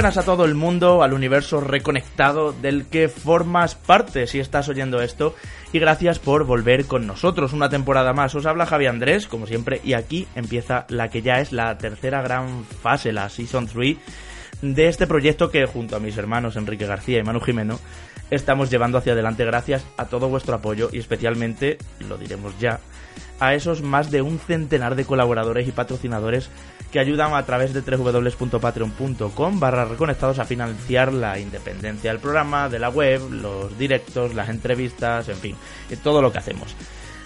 Buenas a todo el mundo, al universo reconectado del que formas parte si estás oyendo esto y gracias por volver con nosotros una temporada más. Os habla Javi Andrés, como siempre, y aquí empieza la que ya es la tercera gran fase, la Season 3 de este proyecto que junto a mis hermanos Enrique García y Manu Jimeno estamos llevando hacia adelante gracias a todo vuestro apoyo y especialmente, lo diremos ya, a esos más de un centenar de colaboradores y patrocinadores que ayudan a través de www.patreon.com barra reconectados a financiar la independencia del programa, de la web, los directos, las entrevistas, en fin, todo lo que hacemos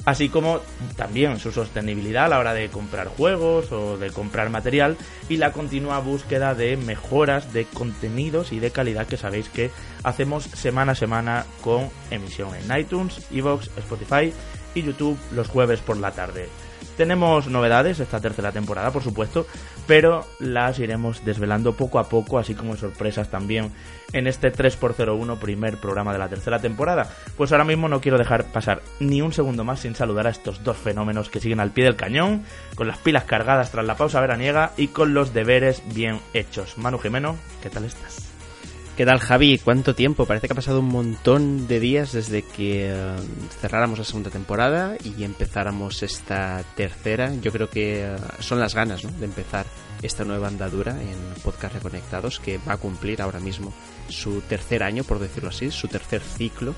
así como también su sostenibilidad a la hora de comprar juegos o de comprar material y la continua búsqueda de mejoras de contenidos y de calidad que sabéis que hacemos semana a semana con emisión en iTunes, Evox, Spotify y YouTube los jueves por la tarde. Tenemos novedades esta tercera temporada, por supuesto, pero las iremos desvelando poco a poco, así como sorpresas también en este 3x01 primer programa de la tercera temporada. Pues ahora mismo no quiero dejar pasar ni un segundo más sin saludar a estos dos fenómenos que siguen al pie del cañón, con las pilas cargadas tras la pausa veraniega y con los deberes bien hechos. Manu Jimeno, ¿qué tal estás? ¿Qué tal Javi? ¿Cuánto tiempo? Parece que ha pasado un montón de días desde que eh, cerráramos la segunda temporada y empezáramos esta tercera. Yo creo que eh, son las ganas de empezar esta nueva andadura en Podcast Reconectados que va a cumplir ahora mismo su tercer año, por decirlo así, su tercer ciclo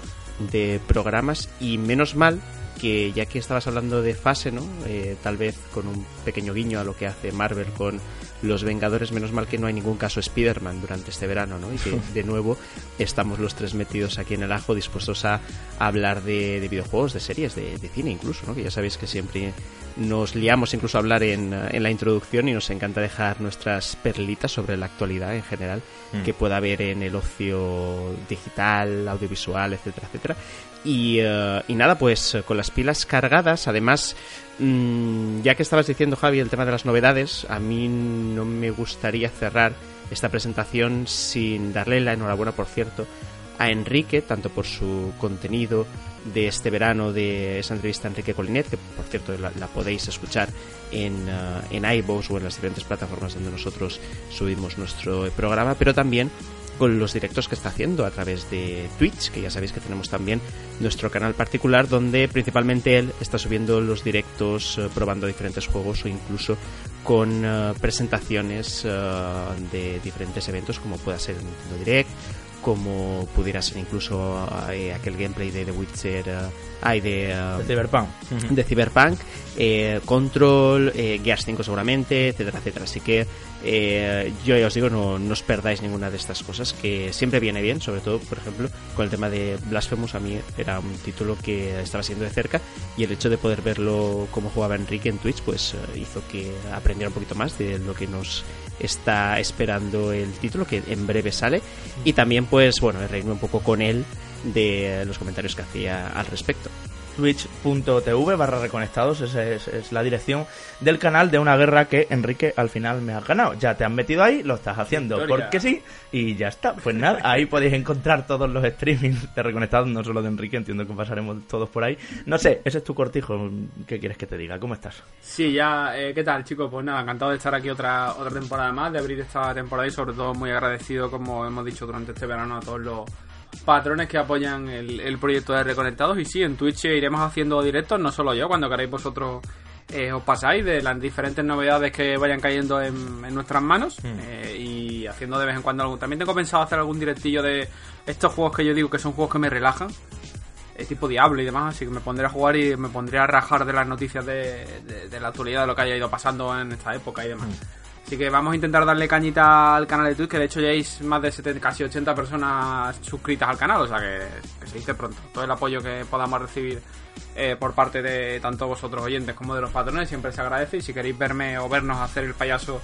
de programas y menos mal que ya que estabas hablando de fase, ¿no? Eh, tal vez con un pequeño guiño a lo que hace Marvel con los Vengadores, menos mal que no hay ningún caso Spider-Man durante este verano, ¿no? Y que de nuevo estamos los tres metidos aquí en el ajo dispuestos a, hablar de, videojuegos, de series, de, cine incluso, ¿no? Que ya sabéis que siempre nos liamos incluso a hablar en, en, la introducción y nos encanta dejar nuestras perlitas sobre la actualidad en general mm. que pueda haber en el ocio digital, audiovisual, etcétera, etcétera. Y, eh, y nada, pues con las pilas cargadas, además Mm, ya que estabas diciendo, Javi, el tema de las novedades, a mí no me gustaría cerrar esta presentación sin darle la enhorabuena, por cierto, a Enrique, tanto por su contenido de este verano de esa entrevista a Enrique Colinet, que por cierto la, podéis escuchar en, uh, en iVoox o en las diferentes plataformas donde nosotros subimos nuestro programa, pero también con los directos que está haciendo a través de Twitch, que ya sabéis que tenemos también nuestro canal particular donde principalmente él está subiendo los directos eh, probando diferentes juegos o incluso con eh, presentaciones eh, de diferentes eventos como pueda ser Nintendo Direct como pudiera ser incluso aquel gameplay de The Witcher hay de, de Cyberpunk. De Cyberpunk Control Gears 5 seguramente etcétera etcétera. Así que eh, yo ya os digo, no, no, os perdáis ninguna de estas cosas, que siempre viene bien, sobre todo, por ejemplo, con el tema de Blasphemous, a mí era un título que estaba siendo de cerca y el hecho de poder verlo como jugaba Enrique en Twitch, pues eh, hizo que aprendiera un poquito más de lo que nos está esperando el título, que en breve sale, y también, pues, bueno, reírme un poco con él de los comentarios que hacía al respecto twitch.tv barra reconectados, esa es, la dirección del canal de una guerra que Enrique al final me ha ganado. Ya te han metido ahí, lo estás haciendo porque sí y ya está. Pues nada, ahí podéis encontrar todos los streamings de reconectados, no solo de Enrique, entiendo que pasaremos todos por ahí. No sé, ese es tu cortijo, ¿qué quieres que te diga? ¿Cómo estás? Sí, ya, eh, ¿qué tal chicos? Pues nada, encantado de estar aquí otra, otra temporada más, de abrir esta temporada y sobre todo muy agradecido, como hemos dicho durante este verano, a todos los patrones que apoyan el, proyecto de Reconectados. Y sí, en Twitch iremos haciendo directos, no solo yo, cuando queráis vosotros eh, os pasáis de las diferentes novedades que vayan cayendo en, nuestras manos hmm. eh, y haciendo de vez en cuando algún. También tengo pensado hacer algún directillo de estos juegos que yo digo que son juegos que me relajan. Eh, tipo Diablo y demás, así que me pondré a jugar y me pondré a rajar de las noticias de, la actualidad, de lo que haya ido pasando en esta época y demás. Hmm. Así que vamos a intentar darle cañita al canal de Twitch, que de hecho ya hay más de 70, casi 80 personas suscritas al canal, o sea que, se dice pronto. Todo el apoyo que podamos recibir eh, por parte de tanto vosotros oyentes como de los patrones siempre se agradece y si queréis verme o vernos hacer el payaso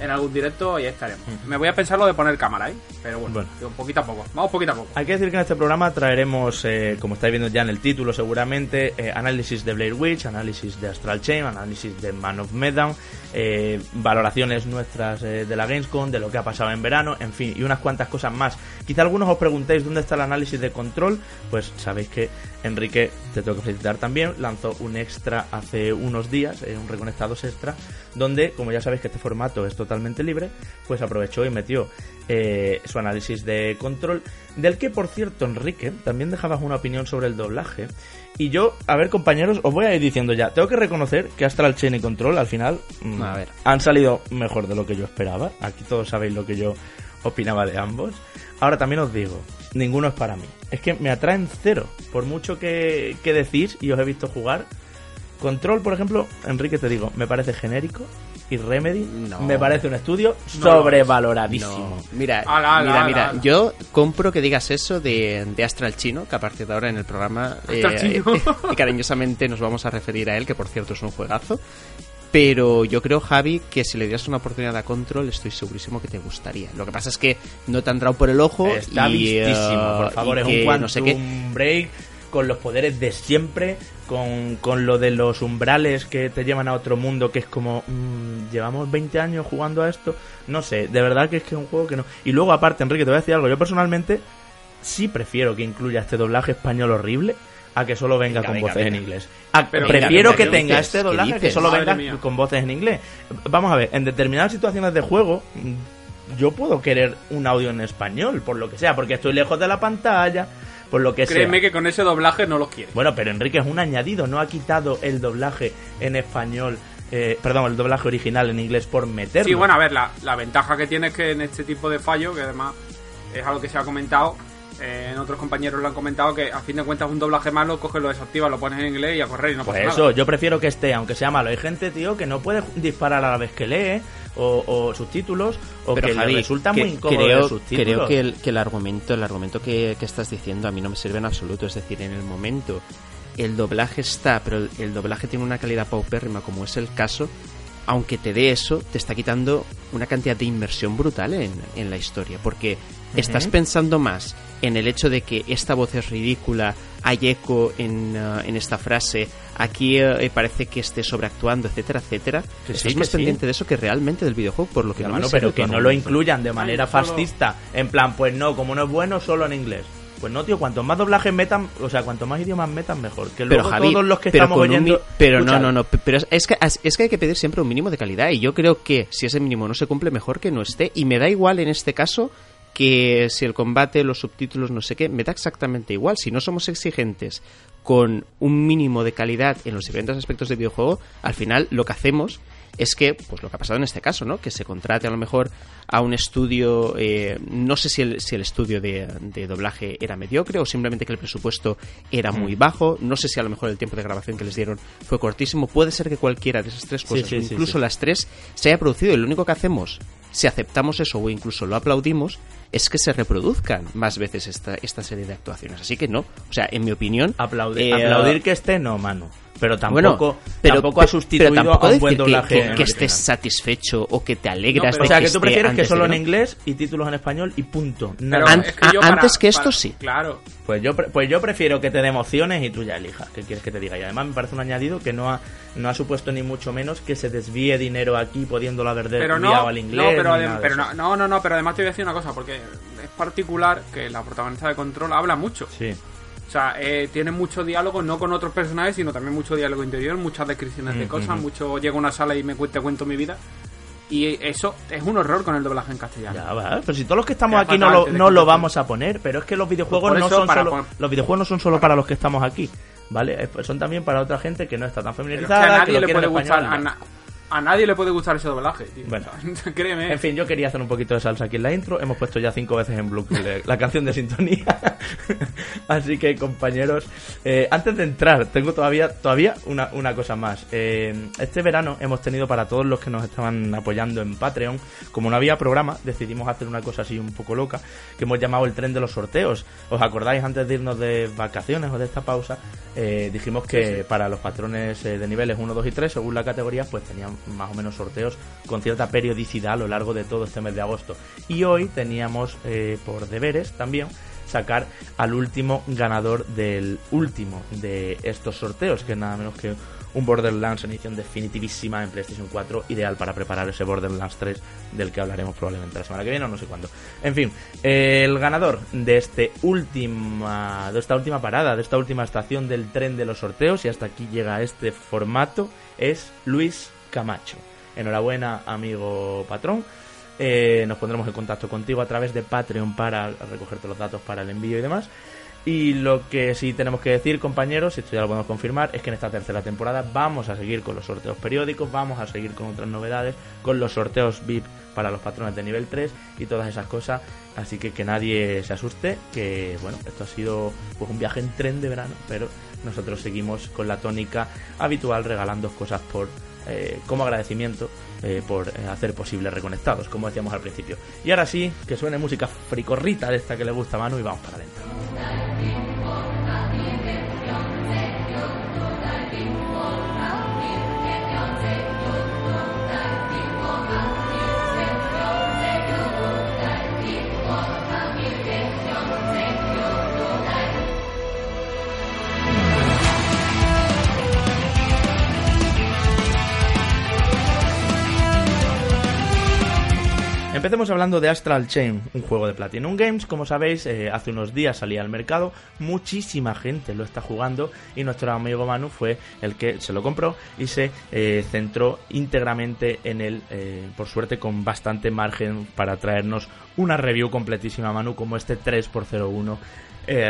en algún directo y estaremos. Me voy a pensar lo de poner cámara, ¿eh? Pero bueno, un poquito a poco. Vamos poquito a poco. Hay que decir que en este programa traeremos, eh, como estáis viendo ya en el título seguramente, eh, análisis de Blair Witch, análisis de Astral Chain, análisis de Man of Medan, eh, valoraciones nuestras de la Gamescom, de lo que ha pasado en verano, en fin, y unas cuantas cosas más. Quizá algunos os preguntéis dónde está el análisis de control, pues sabéis que Enrique, te tengo que felicitar también, lanzó un extra hace unos días, un Reconectados extra, donde, como ya sabéis que este formato es totalmente libre, pues aprovechó y metió eh, su análisis de control, del que, por cierto, Enrique, también dejabas una opinión sobre el doblaje. Y yo, a ver, compañeros, os voy a ir diciendo ya, tengo que reconocer que Astral Chain y Control al final mm, A ver. han salido mejor de lo que yo esperaba. Aquí todos sabéis lo que yo opinaba de ambos. Ahora también os digo, ninguno es para mí. Es que me atraen cero. Por mucho que, que decís y os he visto jugar. Control, por ejemplo, Enrique te digo, me parece genérico. Y Remedy No. me parece un estudio No sobrevaloradísimo. No. Mira, Ala, ala, mira, ala, mira, ala. yo compro que digas eso de, de Astral Chino, que a partir de ahora en el programa Astral Chino. y cariñosamente nos vamos a referir a él, que por cierto es un juegazo. Pero yo creo, Javi, que si le dieras una oportunidad a Control, estoy segurísimo que te gustaría. Lo que pasa es que no te ha entrado por el ojo. Está y, eh, vistísimo, por favor, y es que un Quantum no sé qué. Break con los poderes de siempre, con, con lo de los umbrales que te llevan a otro mundo, que es como, mm, llevamos 20 años jugando a esto, no sé, de verdad que es que es un juego que no... Y luego aparte, Enrique, te voy a decir algo, yo personalmente sí prefiero que incluya este doblaje español horrible a que solo venga Venga, con venga, voces venga. en inglés. A- Pero prefiero que ¿qué tenga dices? este ¿Qué doblaje que solo venga mía. con voces en inglés. Vamos a ver, en determinadas situaciones de juego, mm, yo puedo querer un audio en español, por lo que sea, porque estoy lejos de la pantalla, por lo que Créeme sea. que con ese doblaje no los quiere. Bueno, pero Enrique es un añadido, no ha quitado el doblaje en español, eh, perdón, el doblaje original en inglés por meterlo. Sí, bueno, a ver, la, la ventaja que tiene es que en este tipo de fallo, que además es algo que se ha comentado, eh, en otros compañeros lo han comentado, que a fin de cuentas un doblaje malo, coges, lo desactivas, lo pones en inglés y a correr y no Pues pasa eso, nada. yo prefiero que esté, aunque sea malo. Hay gente, tío, que no puede disparar a la vez que lee, o, o subtítulos, o Pero que Javi, le resulta que- muy incómodo creo, subtítulos. creo que el, que el argumento, el argumento que, que estás diciendo a mí no me sirve en absoluto. Es decir, en el momento el doblaje está, pero el, el doblaje tiene una calidad paupérrima, como es el caso. Aunque te dé eso, te está quitando una cantidad de inmersión brutal en, en la historia. Porque estás pensando más en el hecho de que esta voz es ridícula, hay eco en, uh, en esta frase, aquí eh, parece que esté sobreactuando, etcétera, etcétera. Que estás sí, más sí. pendiente de eso que realmente del videojuego, por lo que Ya, no mano, me pero que no lo incluyan de manera fascista. En plan, pues no, como no es bueno, solo en inglés. Pues no, tío, cuanto más doblajes metan, o sea, cuanto más idiomas metan, mejor. Que pero Javi, todos los que pero estamos con un pero no, Escucha, no, no, pe- pero es- es que es que hay que pedir siempre un mínimo de calidad y yo creo que si ese mínimo no se cumple mejor que no esté y me da igual en este caso que si el combate, los subtítulos, no sé qué, me da exactamente igual. Si no somos exigentes con un mínimo de calidad en los diferentes aspectos del videojuego, al final lo que hacemos es que, pues lo que ha pasado en este caso, ¿no? Que se contrate a lo mejor a un estudio, eh, no sé si el, si el estudio de, de doblaje era mediocre o simplemente que el presupuesto era muy bajo, no sé si a lo mejor el tiempo de grabación que les dieron fue cortísimo, puede ser que cualquiera de esas tres cosas, sí, o sí, incluso sí. las tres, se haya producido y lo único que hacemos, si aceptamos eso o incluso lo aplaudimos, es que se reproduzcan más veces esta, esta serie de actuaciones. Así que no, o sea, en mi opinión... Aplaudir, eh, aplaudir que esté, no, mano. Pero bueno, tampoco, pero, tampoco ha pero sustituido tampoco a un buen que- doblaje. que, que estés satisfecho o que te alegras No, pero- de O sea, que esté tú prefieres que solo en inglés y títulos en español y punto. Pero. An- es que yo a- antes que esto, para- sí. Claro. Pues yo, pues yo prefiero que te dé emociones y tú ya elijas qué quieres que te diga. Y además me parece un añadido que no ha, no ha supuesto ni mucho menos que se desvíe dinero aquí pudiéndolo haber Pero desviado no, al inglés. no, pero, adem- pero no, no, no, pero además te voy a decir una cosa, porque es particular que la protagonista de Control habla mucho. Sí. O sea, eh, tiene mucho diálogo, no con otros personajes, sino también mucho diálogo interior, muchas descripciones de Mm, cosas, mucho llego a una sala y me cu- te cuento mi vida. Y eso es un horror con el doblaje en castellano. Ya va, pero si todos los que estamos aquí no lo, no lo vamos a poner, pero es que los videojuegos no son solo los videojuegos no son solo para los que estamos aquí, ¿vale? Son también para otra gente que no está tan Pero es que familiarizada, a que nadie le puede gustar, a, a nadie le puede gustar ese doblaje, tío. Bueno. O sea, créeme. En fin, yo quería hacer un poquito de salsa aquí en la intro. Hemos puesto ya cinco veces en Blue la canción de sintonía. Así que, compañeros, eh, antes de entrar, tengo todavía todavía una, una cosa más. Eh, este verano hemos tenido para todos los que nos estaban apoyando en Patreon, como no había programa, decidimos hacer una cosa así un poco loca, que hemos llamado el tren de los sorteos. ¿Os acordáis antes de irnos de vacaciones o de esta pausa? Eh, dijimos que Sí, sí. para los patrones eh, de niveles 1, 2 y 3, según la categoría, pues tenían más o menos sorteos con cierta periodicidad a lo largo de todo este mes de agosto. Y hoy teníamos eh, por deberes también sacar al último ganador del último de estos sorteos, que es nada menos que un Borderlands en edición definitivísima en PlayStation 4, ideal para preparar ese Borderlands 3 del que hablaremos probablemente la semana que viene o no sé cuándo. En fin, el ganador de este última de esta última parada, de esta última estación del tren de los sorteos y hasta aquí llega este formato es Luis Camacho. enhorabuena, amigo patrón. Eh, nos pondremos en contacto contigo a través de Patreon para recogerte los datos para el envío y demás. Y lo que sí tenemos que decir, compañeros, esto ya lo podemos confirmar, es que en esta tercera temporada vamos a seguir con los sorteos periódicos, vamos a seguir con otras novedades, con los sorteos VIP para los patrones de nivel 3 y todas esas cosas. Así que que nadie se asuste, que bueno, esto ha sido pues un viaje en tren de verano, pero nosotros seguimos con la tónica habitual regalando cosas por eh, como agradecimiento eh, por eh, hacer posible Reconectados, como decíamos al principio. Y ahora sí, que suene música fricorrita de esta que le gusta a Manu y vamos para adentro. Empecemos hablando de Astral Chain, un juego de Platinum Games. Como sabéis, eh, hace unos días salía al mercado, muchísima gente lo está jugando y nuestro amigo Manu fue el que se lo compró y se eh, centró íntegramente en él, eh, por suerte con bastante margen para traernos una review completísima Manu como este 3x01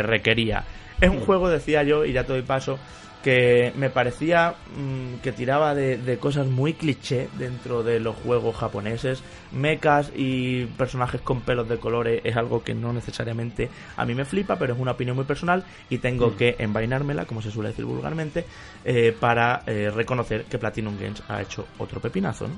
requería. Es un juego, decía yo, y ya te doy paso, que me parecía mm, que tiraba de, cosas muy cliché dentro de los juegos japoneses. Mechas y personajes con pelos de colores es algo que no necesariamente a mí me flipa, pero es una opinión muy personal y tengo mm. que envainármela, como se suele decir vulgarmente, eh, para eh, reconocer que Platinum Games ha hecho otro pepinazo. ¿no?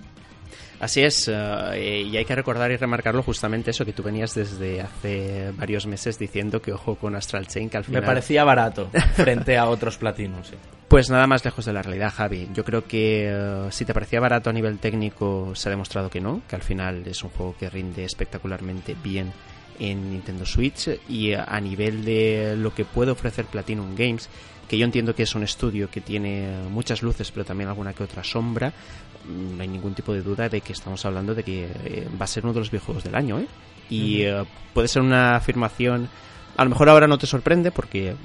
Así es, eh, y hay que recordar y remarcarlo justamente eso que tú venías desde hace varios meses diciendo que ojo con Astral Chain, que al final... Me parecía barato frente a otros platinos, Pues nada más lejos de la realidad, Javi. Yo creo que eh, si te parecía barato a nivel técnico, se ha demostrado que no, que al final es un juego que rinde espectacularmente bien en Nintendo Switch y a nivel de lo que puede ofrecer Platinum Games, que yo entiendo que es un estudio que tiene muchas luces pero también alguna que otra sombra, no hay ningún tipo de duda de que estamos hablando de que eh, va a ser uno de los videojuegos del año, ¿eh? Y eh, puede ser una afirmación, a lo mejor ahora no te sorprende porque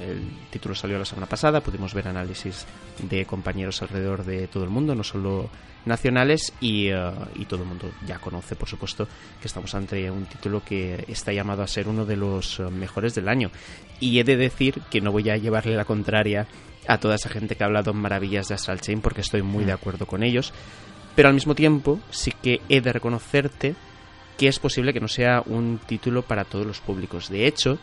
el título salió la semana pasada, pudimos ver análisis de compañeros alrededor de todo el mundo, no solo nacionales, y, y, todo el mundo ya conoce, por supuesto, que estamos ante un título que está llamado a ser uno de los mejores del año. Y he de decir que no voy a llevarle la contraria a toda esa gente que ha hablado maravillas de Astral Chain porque estoy muy de acuerdo con ellos. Pero al mismo tiempo sí que he de reconocerte que es posible que no sea un título para todos los públicos. De hecho,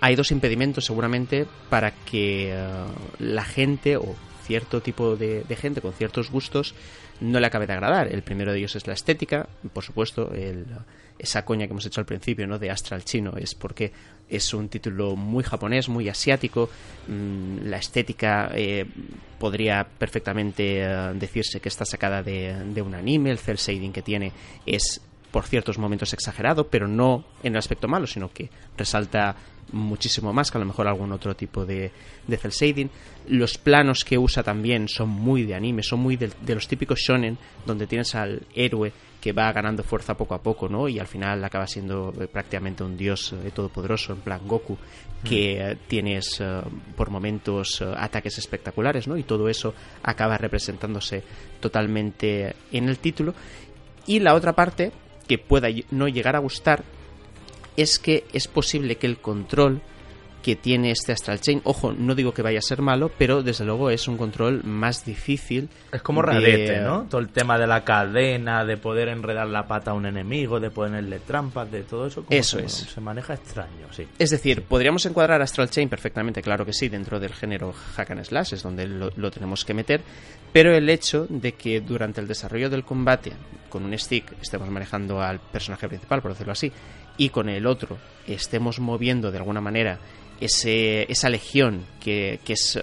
hay dos impedimentos seguramente para que eh, la gente o cierto tipo de, gente con ciertos gustos no le acabe de agradar. El primero de ellos es la estética, por supuesto, esa coña que hemos hecho al principio, ¿no? De Astral Chino, es porque es un título muy japonés, muy asiático. Mm, la estética eh, podría perfectamente eh, decirse que está sacada de, de, un anime. El cel shading que tiene es por ciertos momentos exagerado, pero no en el aspecto malo, sino que resalta muchísimo más que a lo mejor algún otro tipo de, de cel shading. Los planos que usa también son muy de anime, son muy de, los típicos shonen, donde tienes al héroe que va ganando fuerza poco a poco, ¿no? Y al final acaba siendo eh, prácticamente un dios eh, todopoderoso, en plan Goku, que mm. eh, tienes por momentos ataques espectaculares, ¿no? Y todo eso acaba representándose totalmente en el título. Y la otra parte, que pueda no llegar a gustar, es que es posible que el control que tiene este Astral Chain, ojo, no digo que vaya a ser malo, pero desde luego es un control más difícil. Es como radete, ¿no? Todo el tema de la cadena, de poder enredar la pata a un enemigo, de ponerle trampas, de todo eso. eso es. Se maneja extraño, sí. Es decir, podríamos encuadrar Astral Chain perfectamente, claro que sí, dentro del género hack and slash, es donde lo, lo tenemos que meter, pero el hecho de que durante el desarrollo del combate con un stick estemos manejando al personaje principal, por decirlo así, y con el otro estemos moviendo de alguna manera ese, esa legión que, que es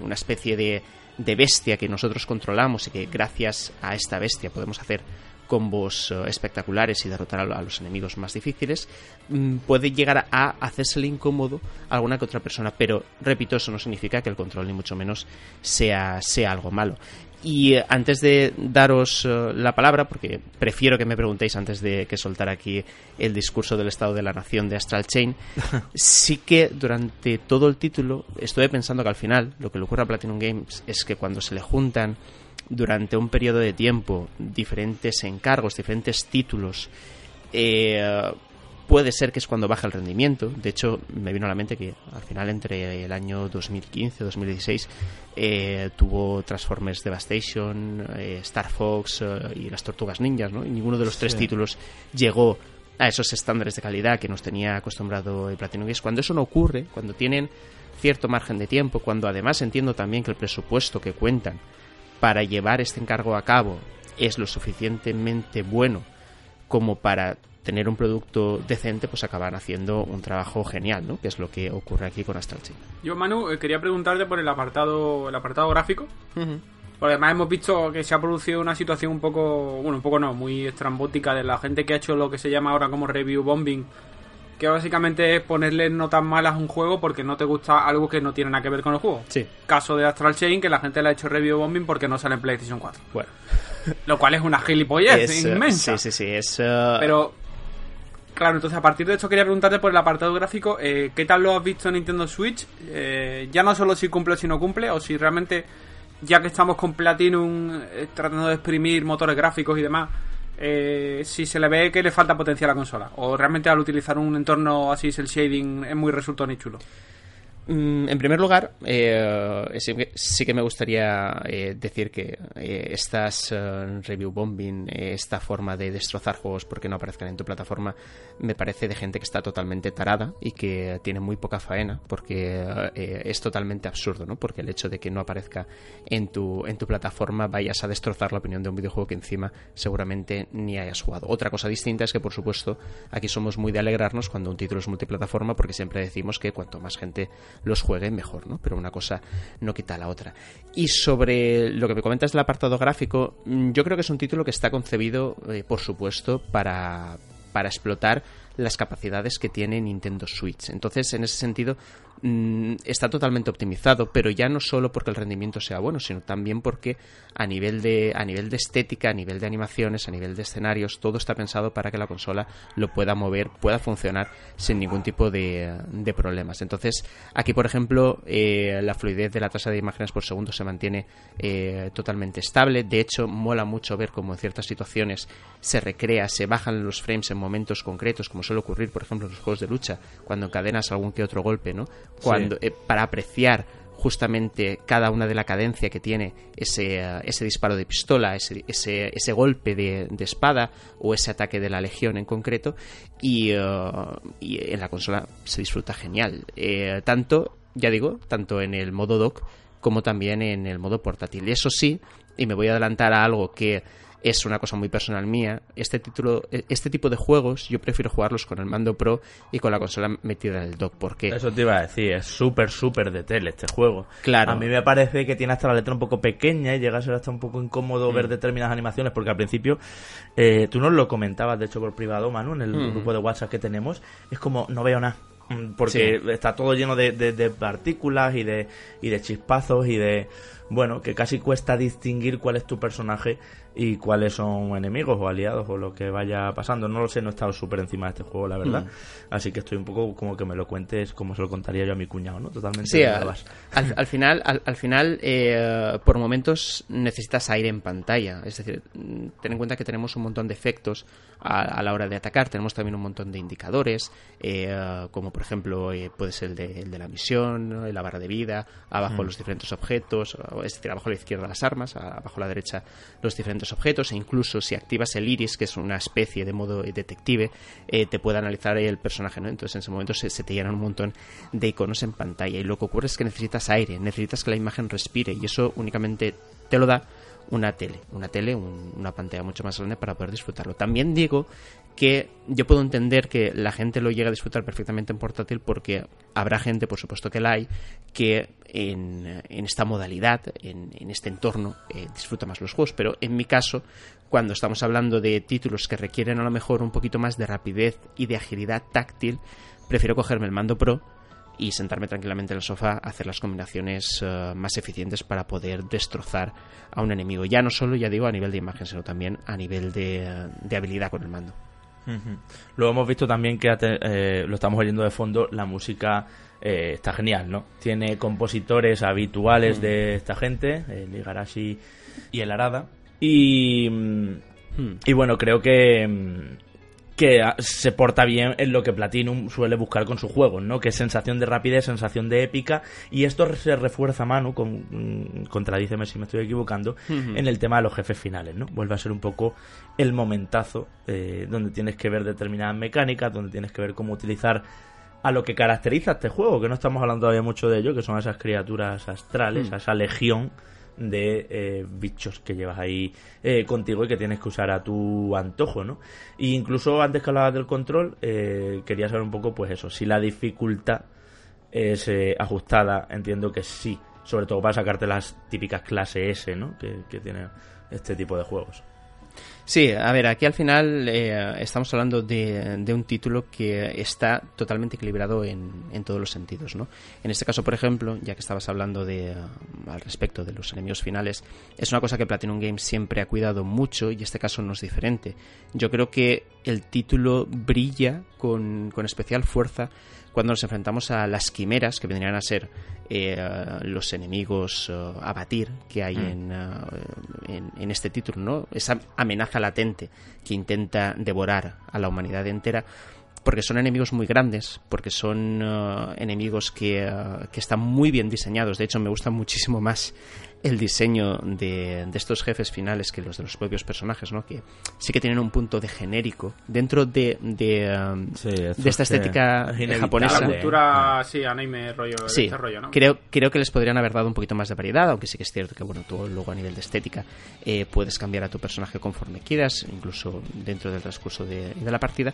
una especie de, de bestia que nosotros controlamos y que gracias a esta bestia podemos hacer combos eh, espectaculares y derrotar a los enemigos más difíciles, mm, puede llegar a hacérsele incómodo a alguna que otra persona. Pero, repito, eso no significa que el control ni mucho menos sea, sea algo malo. Y eh, antes de daros eh, la palabra, porque prefiero que me preguntéis antes de que soltar aquí el discurso del Estado de la Nación de Astral Chain, sí que durante todo el título estuve pensando que al final lo que le ocurre a Platinum Games es que cuando se le juntan durante un periodo de tiempo diferentes encargos, diferentes títulos, eh, puede ser que es cuando baja el rendimiento. De hecho, me vino a la mente que al final entre el año 2015 y 2016 eh, tuvo Transformers Devastation, eh, Star Fox y las Tortugas Ninjas, ¿no? Y ninguno de los tres títulos llegó a esos estándares de calidad que nos tenía acostumbrado el Platinum Games. Cuando eso no ocurre, cuando tienen cierto margen de tiempo, cuando además entiendo también que el presupuesto que cuentan para llevar este encargo a cabo es lo suficientemente bueno como para tener un producto decente, pues acaban haciendo un trabajo genial, ¿no? Que es lo que ocurre aquí con Astral Chain. Yo, Manu, eh, quería preguntarte por el apartado, el apartado gráfico. Porque además hemos visto que se ha producido una situación un poco, bueno, un poco no, muy estrambótica de la gente que ha hecho lo que se llama ahora como review bombing, que básicamente es ponerle notas malas a un juego porque no te gusta algo que no tiene nada que ver con el juego. Sí. Caso de Astral Chain, que la gente le ha hecho review bombing porque no sale en PlayStation 4. Bueno. Lo cual es una gilipollez Es, inmensa. Sí, sí, sí. Es, Pero, claro, entonces a partir de esto quería preguntarte por el apartado gráfico, eh, ¿qué tal lo has visto en Nintendo Switch? Eh, ya no solo si cumple o si no cumple, o si realmente, ya que estamos con Platinum eh, tratando de exprimir motores gráficos y demás, eh, si se le ve que le falta potencia a la consola, o realmente al utilizar un entorno así, el shading es muy resultón y chulo. Mm, En primer lugar, eh, sí, que- me gustaría eh, decir que eh, estas eh, review bombing, eh, esta forma de destrozar juegos porque no aparezcan en tu plataforma, me parece de gente que está totalmente tarada y que tiene muy poca faena, porque es totalmente absurdo, ¿no? Porque el hecho de que no aparezca en tu, en tu plataforma vayas a destrozar la opinión de un videojuego que encima seguramente ni hayas jugado. Otra cosa distinta es que, por supuesto, aquí somos muy de alegrarnos cuando un título es multiplataforma, porque siempre decimos que cuanto más gente los juegue, mejor, ¿no? Pero una cosa no quita la otra. Y sobre lo que me comentas del apartado gráfico, mm, yo creo que es un título que está concebido, eh, por supuesto, para, para explotar las capacidades que tiene Nintendo Switch. Entonces, en ese sentido, mm, está totalmente optimizado, pero ya no solo porque el rendimiento sea bueno, sino también porque a nivel de a nivel de estética, a nivel de animaciones, a nivel de escenarios, todo está pensado para que la consola lo pueda mover, pueda funcionar sin ningún tipo de, de problemas. Entonces, aquí, por ejemplo, eh, la fluidez de la tasa de imágenes por segundo se mantiene eh, totalmente estable. De hecho, mola mucho ver cómo en ciertas situaciones se recrea, se bajan los frames en momentos concretos, como suele ocurrir, por ejemplo, en los juegos de lucha, cuando encadenas algún que otro golpe, ¿no? Cuando, eh, para apreciar justamente cada una de la cadencia que tiene ese, eh, ese disparo de pistola, ese, ese, ese golpe de, de espada o ese ataque de la legión en concreto y, eh, y en la consola se disfruta genial. Eh, tanto, ya digo, tanto en el modo dock como también en el modo portátil. Y eso sí, y me voy a adelantar a algo que es una cosa muy personal mía. Este título, este tipo de juegos, yo prefiero jugarlos con el mando pro y con la consola metida en el dock, porque Eso te iba a decir, es súper, súper de tele este juego. Claro. A mí me parece que tiene hasta la letra un poco pequeña y llega a ser hasta un poco incómodo Mm. ver determinadas animaciones, porque al principio, eh, tú nos lo comentabas, de hecho, por privado, Manu, en el Mm. grupo de WhatsApp que tenemos, es como, no veo nada. Mm, Porque Sí. está todo lleno de, de- de partículas y de, y de chispazos y de... Bueno, que casi cuesta distinguir cuál es tu personaje y cuáles son enemigos o aliados o lo que vaya pasando. No lo sé, no he estado súper encima de este juego, la verdad. Mm. Así que estoy un poco como que me lo cuentes como se lo contaría yo a mi cuñado, ¿no? Totalmente. Sí, al, al- al final, al, al final eh, por momentos necesitas aire en pantalla. Es decir, mm, ten en cuenta que tenemos un montón de efectos a, a la hora de atacar. Tenemos también un montón de indicadores, eh, como por ejemplo eh, puede ser el de, el de la misión, ¿no? la barra de vida, abajo los diferentes objetos, o- es decir, abajo a la izquierda las armas, abajo a la derecha los diferentes objetos, e incluso si activas el iris, que es una especie de modo detective, eh, te puede analizar el personaje, ¿no? Entonces en ese momento se, te llenan un montón de iconos en pantalla y lo que ocurre es que necesitas aire, necesitas que la imagen respire y eso únicamente te lo da una tele, una tele, un- una pantalla mucho más grande para poder disfrutarlo. También digo que yo puedo entender que la gente lo llega a disfrutar perfectamente en portátil porque habrá gente, por supuesto que la hay, que en, esta modalidad, en, este entorno, eh, disfruta más los juegos. Pero en mi caso, cuando estamos hablando de títulos que requieren a lo mejor un poquito más de rapidez y de agilidad táctil, prefiero cogerme el mando Pro y sentarme tranquilamente en el sofá hacer las combinaciones eh, más eficientes para poder destrozar a un enemigo. Ya no solo, ya digo, a nivel de imagen, sino también a nivel de habilidad con el mando. Luego hemos visto también que eh, lo estamos oyendo de fondo, la música eh, está genial, ¿no? Tiene compositores habituales mm. de esta gente, el Igarashi y el Arada. Y, mm, hmm. y bueno, creo que, mm, que se porta bien en lo que Platinum suele buscar con sus juegos, ¿no? Que es sensación de rapidez, sensación de épica, y esto se refuerza, Manu, con, contradíceme si me estoy equivocando, en el tema de los jefes finales, ¿no? Vuelve a ser un poco el momentazo eh, donde tienes que ver determinadas mecánicas, donde tienes que ver cómo utilizar a lo que caracteriza este juego, que no estamos hablando todavía mucho de ello, que son esas criaturas astrales, hmm. esa legión de eh, bichos que llevas ahí eh, contigo y que tienes que usar a tu antojo, ¿no? E incluso antes que hablabas del control, eh, quería saber un poco, pues eso, si la dificultad es ajustada, entiendo que sí, sobre todo para sacarte las típicas clase S, ¿no? Que, que tiene este tipo de juegos. Sí, a ver, aquí al final eh, estamos hablando de, un título que está totalmente equilibrado en, en, todos los sentidos, ¿no? En este caso, por ejemplo, ya que estabas hablando de, al respecto de los enemigos finales, es una cosa que Platinum Games siempre ha cuidado mucho y este caso no es diferente. Yo creo que el título brilla con, con especial fuerza cuando nos enfrentamos a las quimeras, que vendrían a ser eh, los enemigos eh, a batir que hay mm. eh, en, en, este título, ¿no? Esa amenaza latente que intenta devorar a la humanidad entera porque son enemigos muy grandes, porque son enemigos que, que, están muy bien diseñados. De hecho, me gusta muchísimo más el diseño de, estos jefes finales que los de los propios personajes, ¿no? Que sí que tienen un punto de genérico dentro de, de, um, esta estética japonesa. La cultura, sí, anime, rollo, sí, este rollo, ¿no? Creo, creo que les podrían haber dado un poquito más de variedad, aunque sí que es cierto que, bueno, tú luego a nivel de estética eh, puedes cambiar a tu personaje conforme quieras, incluso dentro del transcurso de, de la partida,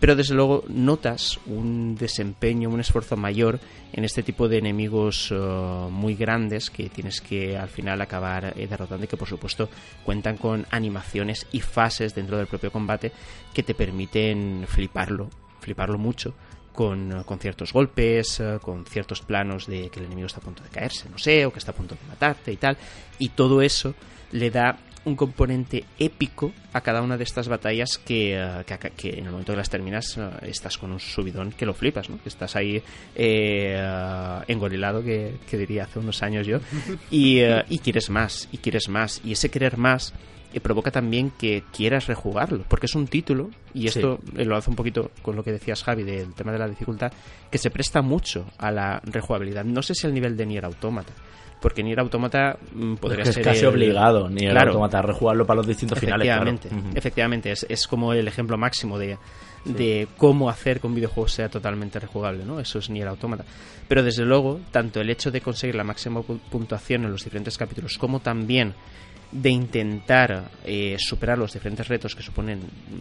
pero desde luego notas un desempeño, un esfuerzo mayor en este tipo de enemigos uh, muy grandes que tienes que al final acabar eh, derrotando y que por supuesto cuentan con animaciones y fases dentro del propio combate que te permiten fliparlo, fliparlo mucho. Con, uh, con, ciertos golpes, uh, con ciertos planos de que el enemigo está a punto de caerse, no sé, o que está a punto de matarte y tal. Y todo eso le da un componente épico a cada una de estas batallas que, eh, que, en el momento que las terminas eh, estás con un subidón que lo flipas, ¿no? Que estás ahí eh, engorilado, que, diría hace unos años yo, y, y quieres más, y quieres más. Y ese querer más provoca también que quieras rejugarlo, porque es un título, y esto lo hace un poquito con lo que decías Javi del tema de la dificultad, que se presta mucho a la rejugabilidad. No sé si el nivel de Nier Automata, porque Nier Automata mm, podría es ser. casi obligado Nier claro, Automata a rejugarlo para los distintos efectivamente, finales. Efectivamente, es, es como el ejemplo máximo de, de cómo hacer que un videojuego sea totalmente rejugable, ¿no? Eso es Nier Automata. Pero desde luego, tanto el hecho de conseguir la máxima puntuación en los diferentes capítulos, como también de intentar eh, superar los diferentes retos que suponen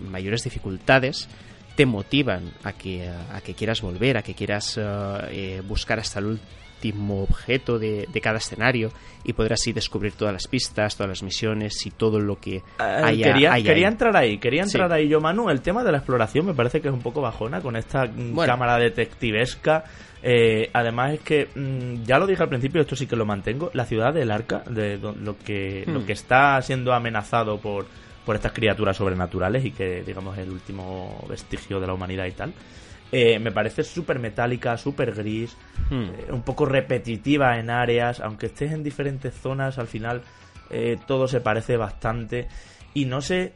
mayores dificultades, te motivan a que, a que quieras volver, a que quieras eh, buscar hasta el último último objeto de, cada escenario y poder así descubrir todas las pistas, todas las misiones y todo lo que hay eh, quería, quería entrar ahí, quería entrar ahí yo, Manu. El tema de la exploración me parece que es un poco bajona con esta cámara detectivesca. Eh, además es que mm, ya lo dije al principio, esto sí que lo mantengo. La ciudad del Arca, de lo que lo hmm. que está siendo amenazado por por estas criaturas sobrenaturales y que digamos es el último vestigio de la humanidad y tal. Eh, me parece súper metálica, súper gris, hmm. eh, un poco repetitiva en áreas, aunque estés en diferentes zonas, al final eh, todo se parece bastante. Y no sé,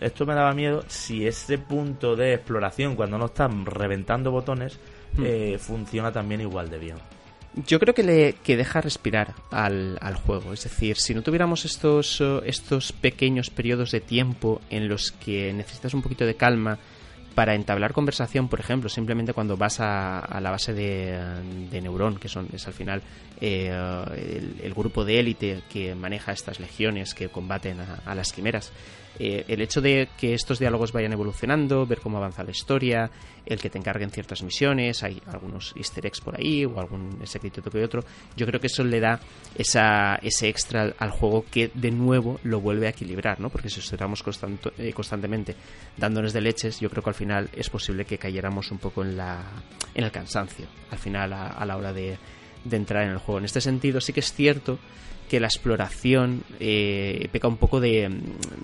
esto me daba miedo, si ese punto de exploración, cuando no están reventando botones, hmm. funciona también igual de bien. Yo creo que le que deja respirar al, al, juego. Es decir, si no tuviéramos estos, estos pequeños periodos de tiempo en los que necesitas un poquito de calma, para entablar conversación, por ejemplo, simplemente cuando vas a, la base de, de Neuron, que son, es al final eh, el, grupo de élite que maneja estas legiones que combaten a las quimeras, eh, el hecho de que estos diálogos vayan evolucionando, ver cómo avanza la historia, el que te encarguen ciertas misiones, hay algunos easter eggs por ahí o algún secreto que otro, yo creo que eso le da esa, ese extra al juego que de nuevo lo vuelve a equilibrar, ¿no? Porque si estuviéramos eh, constantemente dándonos de leches, yo creo que al final es posible que cayéramos un poco en, la, en el cansancio, al final a, la hora de, de entrar en el juego. En este sentido sí que es cierto que la exploración eh, peca un poco de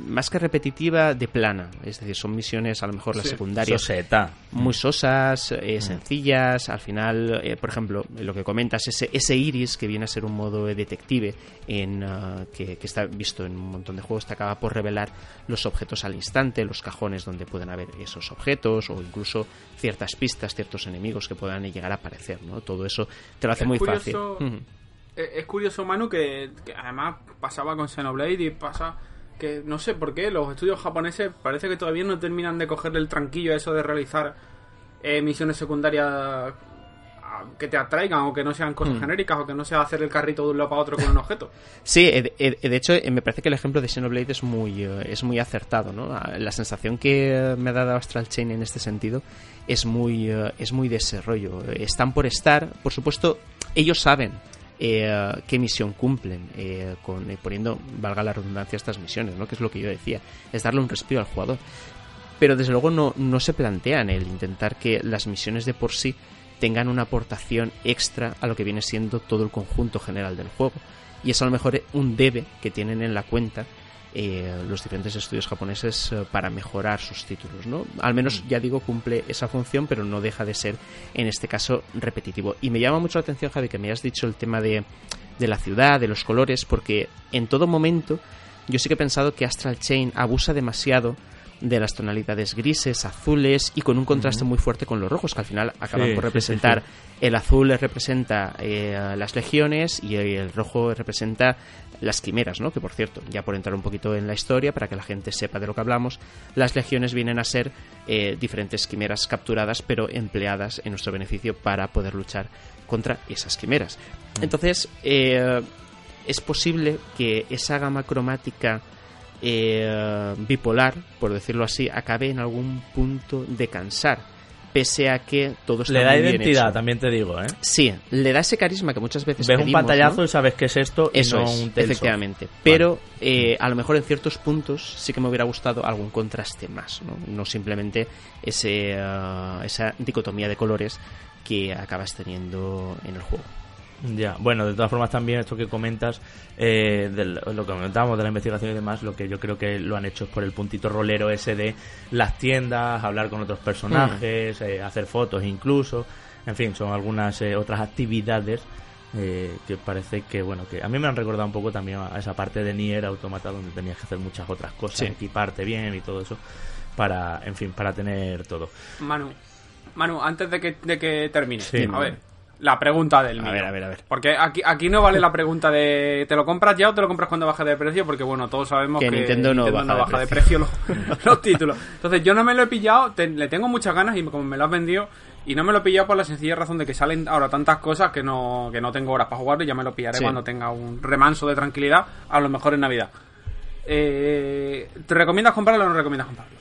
más que repetitiva de plana es decir son misiones a lo mejor las Sí. secundarias Soseta. muy sosas, eh, Mm. sencillas. Al final, eh, por ejemplo, lo que comentas, ese, ese iris que viene a ser un modo de detective en, ah, que, que está visto en un montón de juegos, te acaba por revelar los objetos al instante, los cajones donde pueden haber esos objetos o incluso ciertas pistas, ciertos enemigos que puedan llegar a aparecer. ¿no? Todo eso te lo hace Es muy curioso- fácil. Es curioso, Manu, que, que además pasaba con Xenoblade y pasa que no sé por qué los estudios japoneses parece que todavía no terminan de cogerle el tranquillo a eso de realizar eh, misiones secundarias ah, que te atraigan o que no sean cosas Hmm. genéricas o que no sea hacer el carrito de un lado para otro con un objeto. Sí, eh, de, eh, de hecho eh, me parece que el ejemplo de Xenoblade es muy, eh, es muy acertado, ¿no? Ah, La sensación que eh, me ha dado Astral Chain en este sentido es muy, eh, es muy de ese rollo. Eh, Están por estar, por supuesto, ellos saben eh, qué misión cumplen, eh, con, eh, poniendo, valga la redundancia, estas misiones, ¿no? Que es lo que yo decía, es darle un respiro al jugador. Pero desde luego no, no se plantean el intentar que las misiones de por sí tengan una aportación extra a lo que viene siendo todo el conjunto general del juego. Y es a lo mejor un debe que tienen en la cuenta eh, los diferentes estudios japoneses eh, para mejorar sus títulos, ¿no? Al menos, ya digo, cumple esa función, pero no deja de ser, en este caso, repetitivo. Y me llama mucho la atención, Javi, que me hayas dicho el tema de, de la ciudad, de los colores, porque en todo momento yo sí que he pensado que Astral Chain abusa demasiado de las tonalidades grises, azules y con un contraste muy fuerte con los rojos, que al final acaban Sí, por representar sí, el azul representa eh, las legiones y el rojo representa las quimeras, ¿no? Que por cierto, ya por entrar un poquito en la historia, para que la gente sepa de lo que hablamos, las legiones vienen a ser eh, diferentes quimeras capturadas, pero empleadas en nuestro beneficio para poder luchar contra esas quimeras. Entonces, eh, es posible que esa gama cromática bipolar, por decirlo así, acabe en algún punto de cansar, pese a que todo está Le da muy bien identidad, hecho. también te digo, ¿eh? Sí, le da ese carisma que muchas veces Ves un pantallazo ¿no? y sabes qué es esto y Eso no es, un efectivamente. Pero eh, a lo mejor en ciertos puntos sí que me hubiera gustado algún contraste más, no, no simplemente ese, ah, esa dicotomía de colores que acabas teniendo en el juego. Ya, bueno, de todas formas también esto que comentas, eh, de lo que comentábamos de la investigación y demás, lo que yo creo que lo han hecho es por el puntito rolero ese de las tiendas, hablar con otros personajes, eh, hacer fotos incluso, en fin, son algunas eh, otras actividades eh, que parece que, bueno, que a mí me han recordado un poco también a esa parte de Nier Automata donde tenías que hacer muchas otras cosas, Sí. equiparte bien y todo eso, para, en fin, para tener todo. Manu, Manu, antes de que, de que termine, Sí. a ver, la pregunta del A mío. ver, a ver, a ver. Porque aquí, aquí no vale la pregunta de ¿te lo compras ya o te lo compras cuando baja de precio? Porque bueno, todos sabemos Que que, Nintendo no baja de de precio los, los títulos. Entonces yo no me lo he pillado, te- le tengo muchas ganas y como me lo has vendido y no me lo he pillado por la sencilla razón de que salen ahora tantas cosas que no, que no tengo horas para jugarlo y ya me lo pillaré Sí. cuando tenga un remanso de tranquilidad, a lo mejor en Navidad. Eh, ¿Te recomiendas comprarlo o no recomiendas comprarlo?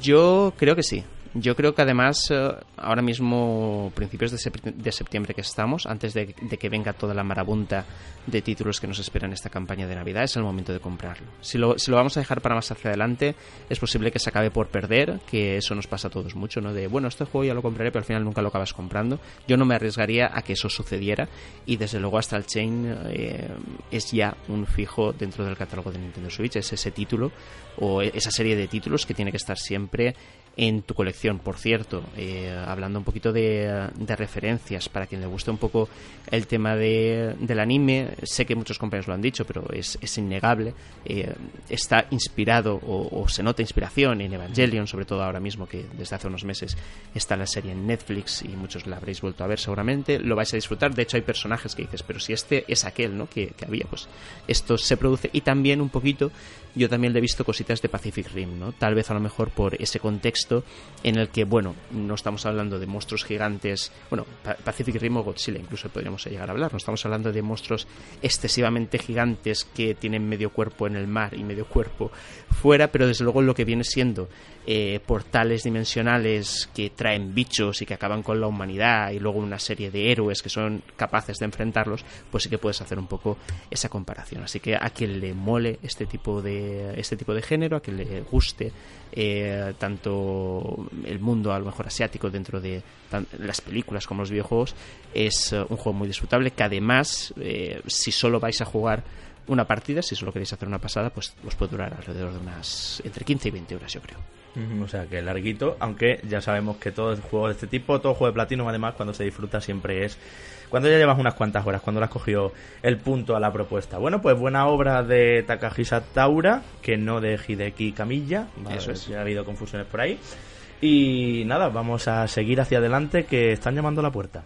Yo creo que sí. Yo creo que además, eh, ahora mismo, principios de, sep- de septiembre que estamos, antes de, que venga toda la marabunta de títulos que nos esperan esta campaña de Navidad, es el momento de comprarlo. Si lo, si lo vamos a dejar para más hacia adelante, es posible que se acabe por perder, que eso nos pasa a todos mucho, ¿no? De, bueno, este juego ya lo compraré, pero al final nunca lo acabas comprando. Yo no me arriesgaría a que eso sucediera y desde luego Astral Chain eh, es ya un fijo dentro del catálogo de Nintendo Switch, es ese título o esa serie de títulos que tiene que estar siempre en tu colección. Por cierto, eh, hablando un poquito de, de referencias, para quien le guste un poco el tema de, del anime, sé que muchos compañeros lo han dicho, pero es, es innegable. eh, está inspirado o, se nota inspiración en Evangelion, sobre todo ahora mismo que desde hace unos meses está la serie en Netflix y muchos la habréis vuelto a ver seguramente. Lo vais a disfrutar. De hecho, hay personajes que dices, pero si este es aquel ¿no? que había, pues esto se produce. Y también un poquito, yo también le he visto cositas de Pacific Rim, ¿no? Tal vez a lo mejor por ese contexto en el que, bueno, no estamos hablando de monstruos gigantes, bueno, Pa- Pacific Rim o Godzilla incluso podríamos llegar a hablar, no estamos hablando de monstruos excesivamente gigantes que tienen medio cuerpo en el mar y medio cuerpo fuera, pero desde luego lo que viene siendo eh, portales dimensionales que traen bichos y que acaban con la humanidad y luego una serie de héroes que son capaces de enfrentarlos, pues sí que puedes hacer un poco esa comparación. Así que a quien le mole este tipo de, este tipo de género, a quien le guste eh, tanto el mundo a lo mejor asiático dentro de las películas como los videojuegos, es eh, un juego muy disfrutable que además, si solo vais a jugar una partida, si solo queréis hacer una pasada, pues os puede durar alrededor de unas entre 15 y 20 horas, yo creo. O sea, que larguito, aunque ya sabemos que todo juego de este tipo, todo juego de platino, además, cuando se disfruta siempre es cuando ya llevas unas cuantas horas, cuando le has cogido el punto a la propuesta. Bueno, pues buena obra de Takahisa Taura, que no de Hideki Camilla. Eso es. Ya ha habido confusiones por ahí. Y nada, vamos a seguir hacia adelante, que están llamando a la puerta.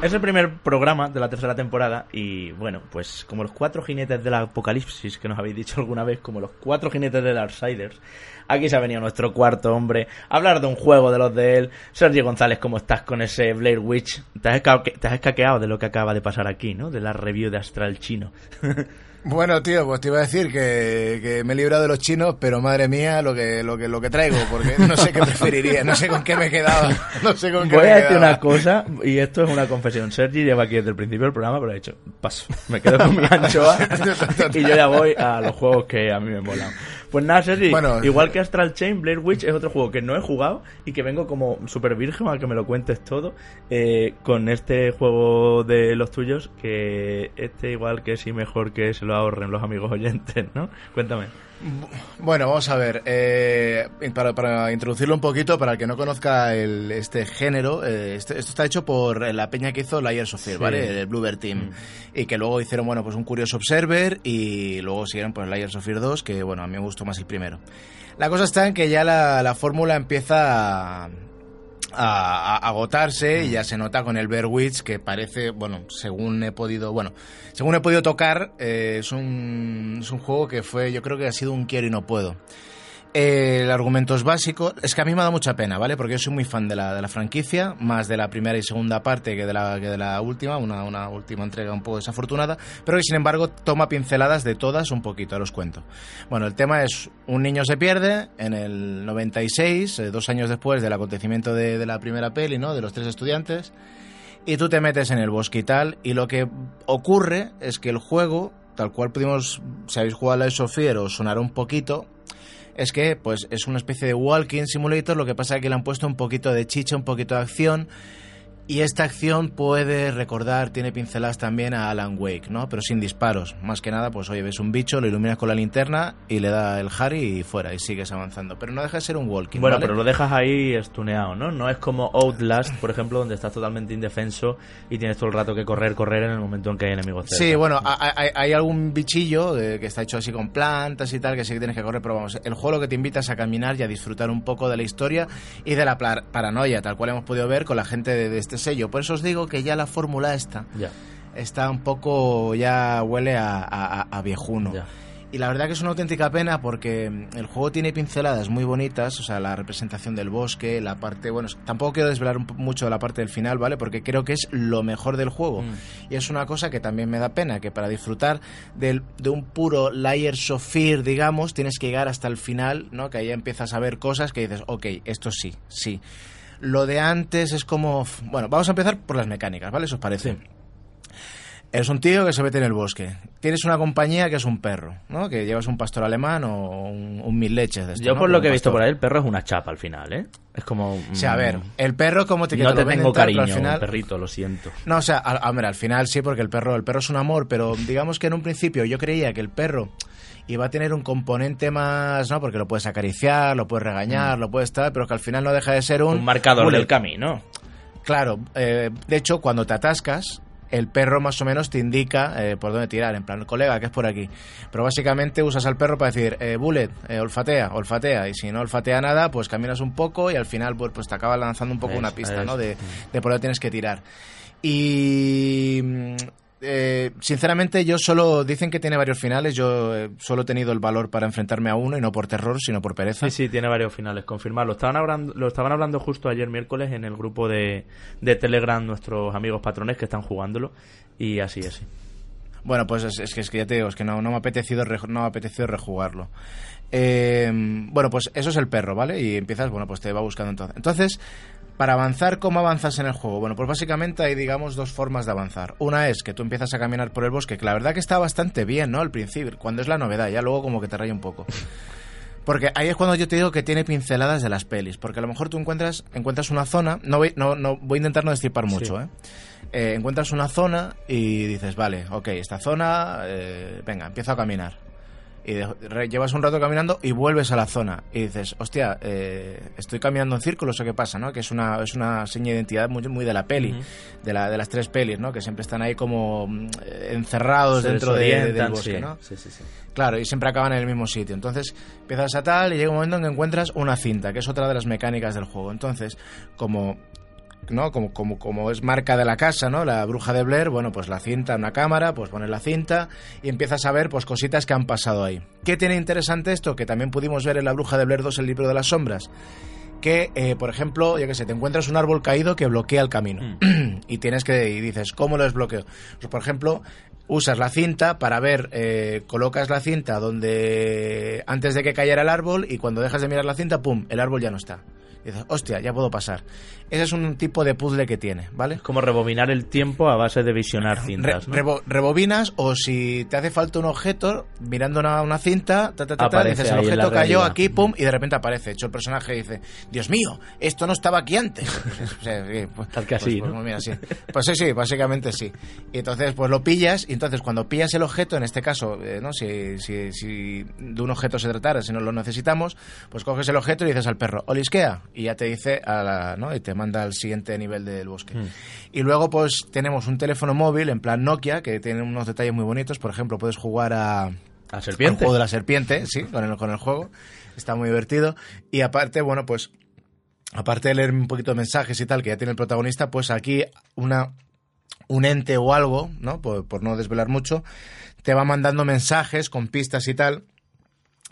Es el primer programa de la tercera temporada y bueno, pues como los cuatro jinetes del apocalipsis que nos habéis dicho alguna vez, como los cuatro jinetes de Darksiders, aquí se ha venido nuestro cuarto hombre a hablar de un juego de los de él. Sergio González, ¿cómo estás con ese Blair Witch? Te has escaqueado de lo que acaba de pasar aquí, ¿no? De la review de Astral Chino. Bueno, tío, pues te iba a decir que, me he librado de los chinos, pero madre mía, lo que, lo que, lo que traigo, porque no sé qué preferiría, no sé con qué me quedaba, no sé con qué Voy a decir una cosa, y esto es una confesión. Sergi lleva aquí desde el principio del programa, pero ha dicho, paso, me quedo con mi anchoa y yo ya voy a los juegos que a mí me molan. Pues nada, Sergi, igual que Astral Chain, Blair Witch es otro juego que no he jugado y que vengo como super virgen a que me lo cuentes todo eh, con este juego de los tuyos, que este igual que sí mejor que se lo ahorren los amigos oyentes, ¿no? Cuéntame. Bueno, vamos a ver. Eh, para, introducirlo un poquito, para el que no conozca este género, eh, este, esto está hecho por la peña que hizo Layers of Fear, ¿vale? El Bluebird Team. Mm. Y que luego hicieron, bueno, pues un Curious Observer y luego siguieron pues Layers of Fear 2, que bueno, a mí me gustó más el primero. La cosa está en que ya la, la fórmula empieza a, a, agotarse y ya se nota con el Bear Witch que parece, bueno, según he podido, bueno, según he podido tocar, eh, es, un, es un juego que fue, yo creo que ha sido un quiero y no puedo el argumento es básico. Es que a mí me da mucha pena, ¿vale? Porque yo soy muy fan de la, de la franquicia, más de la primera y segunda parte que de la, que de la última, una, una última entrega un poco desafortunada, pero que sin embargo toma pinceladas de todas un poquito, los cuento. Bueno, el tema es, un niño se pierde en el 96, eh, dos años después del acontecimiento de, de la primera peli, ¿no? De los tres estudiantes, y tú te metes en el bosque y tal, y lo que ocurre es que el juego, tal cual pudimos, si habéis jugado a la Sofier, os sonará un poquito, es que pues es una especie de walking simulator, lo que pasa es que le han puesto un poquito de chicha, un poquito de acción y esta acción puede recordar, tiene pinceladas también a Alan Wake, ¿no? Pero sin disparos. Más que nada, pues oye, ves un bicho, lo iluminas con la linterna y le da el Harry y fuera, y sigues avanzando. Pero no deja de ser un walking. Bueno, pero lo dejas ahí estuneado, ¿no? No es como Outlast, por ejemplo, donde estás totalmente indefenso y tienes todo el rato que correr, correr en el momento en que hay enemigos cerca. Sí, bueno, hay, algún bichillo que está hecho así con plantas y tal, que sí que tienes que correr, pero vamos, el juego lo que te invita es a caminar y a disfrutar un poco de la historia y de la paranoia, tal cual hemos podido ver con la gente de este sello. Por eso os digo que ya la fórmula esta está un poco, ya huele a, viejuno. Y la verdad que es una auténtica pena porque el juego tiene pinceladas muy bonitas, o sea, la representación del bosque, la parte, bueno, tampoco quiero desvelar mucho de la parte del final, ¿vale? Porque creo que es lo mejor del juego. Mm. Y es una cosa que también me da pena, que para disfrutar de un puro Layers of Fear, digamos, tienes que llegar hasta el final, ¿no? Que ahí empiezas a ver cosas que dices, ok, esto sí, sí. Lo de antes es como... Bueno, vamos a empezar por las mecánicas, ¿vale? ¿Eso os parece? Eres un tío que se mete en el bosque. Tienes una compañía que es un perro, ¿no? Que llevas un pastor alemán o un, mil leches de esto, Yo por lo que he visto por ahí, el perro es una chapa al final, ¿eh? Es como... O sea, a ver, el perro como te No te, tengo cariño, al final... perrito, lo siento. No, o sea, a, ver, al final sí, porque el perro, el perro es un amor, pero digamos que en un principio yo creía que el perro iba a tener un componente más, ¿no? Porque lo puedes acariciar, lo puedes regañar, mm. lo puedes estar, pero que al final no deja de ser un... Un marcador del camino. Claro, eh, de hecho, cuando te atascas, el perro más o menos te indica eh, por dónde tirar, en plan, colega, que es por aquí. Pero básicamente usas al perro para decir, eh, bullet, eh, olfatea, olfatea, y si no olfatea nada, pues caminas un poco y al final pues, pues te acaba lanzando un poco una pista, ¿no? De, de por dónde tienes que tirar. Y eh, sinceramente, yo solo dicen que tiene varios finales. Yo eh, solo he tenido el valor para enfrentarme a uno y no por terror, sino por pereza. Sí, sí, tiene varios finales, confirmado. Lo estaban hablando, lo estaban hablando justo ayer miércoles en el grupo de, de Telegram nuestros amigos patrones que están jugándolo y así, así. Bueno, pues es, es que, es que ya te digo, es que no, no me ha apetecido, no me ha apetecido rejugarlo. Eh, bueno, pues eso es el perro, ¿vale? Y empiezas, bueno, pues te va buscando entonces. Entonces, para avanzar, ¿cómo avanzas en el juego? Bueno, pues básicamente hay, digamos, dos formas de avanzar. Una es que tú empiezas a caminar por el bosque, que la verdad que está bastante bien, ¿no? Al principio, cuando es la novedad, ya luego como que te raya un poco. Porque ahí es cuando yo te digo que tiene pinceladas de las pelis. Porque a lo mejor tú encuentras, encuentras una zona. No voy, no, no, voy a intentar no destripar mucho, Sí. ¿eh? Eh, Encuentras una zona y dices, vale, ok, esta zona, eh, venga, empiezo a caminar. Y de- llevas un rato caminando y vuelves a la zona. Y dices, hostia, eh, estoy caminando en círculos o qué pasa, ¿no? Que es una, es una seña de identidad muy, muy de la peli, de, la, de las tres pelis, ¿no? Que siempre están ahí como mm, encerrados Se dentro de- de- del bosque, sí. ¿no? Sí, sí, sí. Claro, y siempre acaban en el mismo sitio. Entonces empiezas a tal y llega un momento en que encuentras una cinta, que es otra de las mecánicas del juego. Entonces, como ¿no? Como, como, como es marca de la casa, ¿no? La bruja de Blair, bueno, pues la cinta, una cámara, pues pones la cinta y empiezas a ver pues cositas que han pasado ahí. ¿Qué tiene interesante esto? Que también pudimos ver en la bruja de Blair 2, el libro de las sombras. Que, eh, por ejemplo, yo que sé, te encuentras un árbol caído que bloquea el camino. y tienes que, y dices, ¿cómo lo desbloqueo? Pues, por ejemplo, usas la cinta para ver, eh, colocas la cinta donde antes de que cayera el árbol y cuando dejas de mirar la cinta, ¡pum!, el árbol ya no está. Y dices, hostia, ya puedo pasar. Ese es un tipo de puzzle que tiene, ¿vale? Es como rebobinar el tiempo a base de visionar Re- cintas, ¿no? rebo- rebobinas o si te hace falta un objeto, mirando una, una cinta, ta, ta, ta, ta, Aparece dices, el objeto cayó aquí, pum, y de repente aparece. Hecho el personaje dice, Dios mío, esto no estaba aquí antes. O sea, sí, pues- Tal que así, pues- ¿no? pues mira, sí. Pues sí, sí, básicamente sí. Y entonces, pues lo pillas, y entonces cuando pillas el objeto, en este caso, eh, ¿no? Si, si, si de un objeto se tratara, si no lo necesitamos, pues coges el objeto y dices al perro, olisquea, y ya te dice, a la, ¿no? Y te manda al siguiente nivel del bosque. Hmm. Y luego, pues tenemos un teléfono móvil en plan Nokia, que tiene unos detalles muy bonitos. Por ejemplo, puedes jugar a. A al serpiente. juego de la serpiente, sí, con el, con el juego. Está muy divertido. Y aparte, bueno, pues. Aparte de leer un poquito de mensajes y tal, que ya tiene el protagonista, pues aquí una. Un ente o algo, ¿no? Por, por no desvelar mucho, te va mandando mensajes con pistas y tal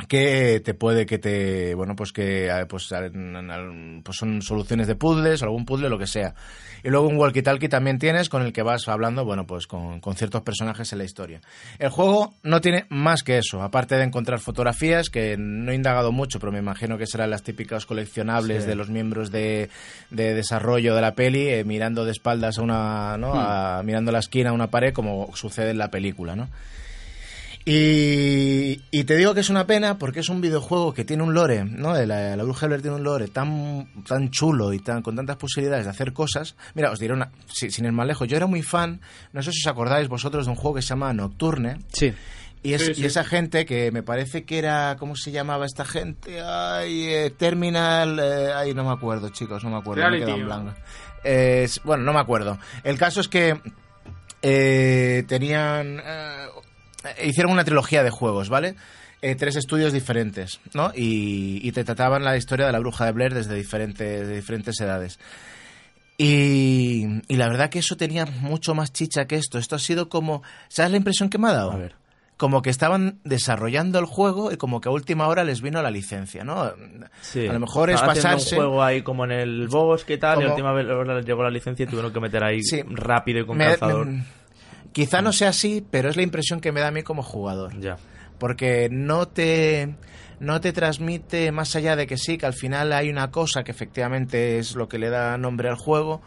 que te puede que te bueno pues que eh, pues, pues son soluciones de puzzles algún puzzle lo que sea y luego un walkie talkie también tienes con el que vas hablando bueno pues con, con ciertos personajes en la historia el juego no tiene más que eso aparte de encontrar fotografías que no he indagado mucho pero me imagino que serán las típicas coleccionables Sí. de los miembros de, de desarrollo de la peli eh, mirando de espaldas a una ¿no? A- mirando la esquina a una pared como sucede en la película no y, y te digo que es una pena porque es un videojuego que tiene un lore, ¿no? La, la Bruja de Blair tiene un lore tan, tan chulo y tan, con tantas posibilidades de hacer cosas. Mira, os diré una, si- sin ir más lejos, yo era muy fan, no sé si os acordáis vosotros de un juego que se llama Nocturne. Sí. Y, es, Sí, y sí. esa gente que me parece que era, ¿cómo se llamaba esta gente? Ay, eh, Terminal, eh, ay, no me acuerdo, chicos, no me acuerdo. me Reality, quedo en blanco. Eh, bueno, no me acuerdo. El caso es que eh, tenían... eh, hicieron una trilogía de juegos, ¿vale? Eh, tres estudios diferentes, ¿no? Y, y te trataban la historia de la bruja de Blair desde diferentes, de diferentes edades. Y, y la verdad que eso tenía mucho más chicha que esto. Esto ha sido como... ¿Sabes la impresión que me ha dado? A ver. Como que estaban desarrollando el juego y como que a última hora les vino la licencia, ¿no? Sí. A lo mejor es basarse... un juego ahí como en el bosque y tal, y a última hora les llegó la licencia y tuvieron que meter ahí Sí. rápido y con Me- calzador. me- quizá no sea así, pero es la impresión que me da a mí como jugador. Ya. porque no te no te transmite más allá de que sí que al final hay una cosa que efectivamente es lo que le da nombre al juego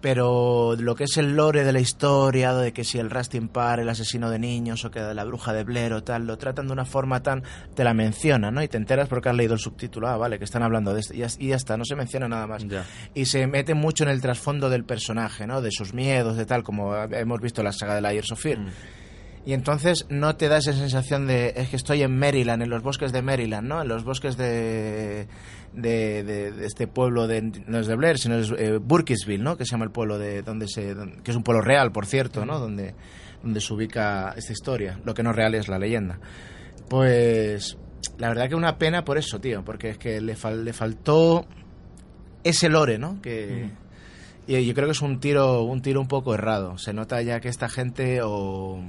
pero lo que es el lore de la historia de que si el Rustin Parr el asesino de niños o que la bruja de Blair o tal lo tratan de una forma tan te la mencionan ¿no? y te enteras porque has leído el subtítulo ah vale que están hablando de esto y ya, y ya está no se menciona nada más Ya. y se mete mucho en el trasfondo del personaje, ¿no? De sus miedos, de tal, como hemos visto en la saga de la Years of Fear. Mm. Y entonces no te da esa sensación de es que estoy en Maryland, en los bosques de Maryland, ¿no? En los bosques de, de, de- de este pueblo de no es de Blair, sino es eh, Burkittsville, ¿no? Que se llama el pueblo de donde se que es un pueblo real, por cierto, ¿no? Donde donde se ubica esta historia. Lo que no es real es la leyenda. Pues la verdad que una pena por eso, tío, porque es que le, fal- le faltó ese lore, ¿no? Que Y yo creo que es un tiro, un tiro un poco errado. Se nota ya que esta gente o...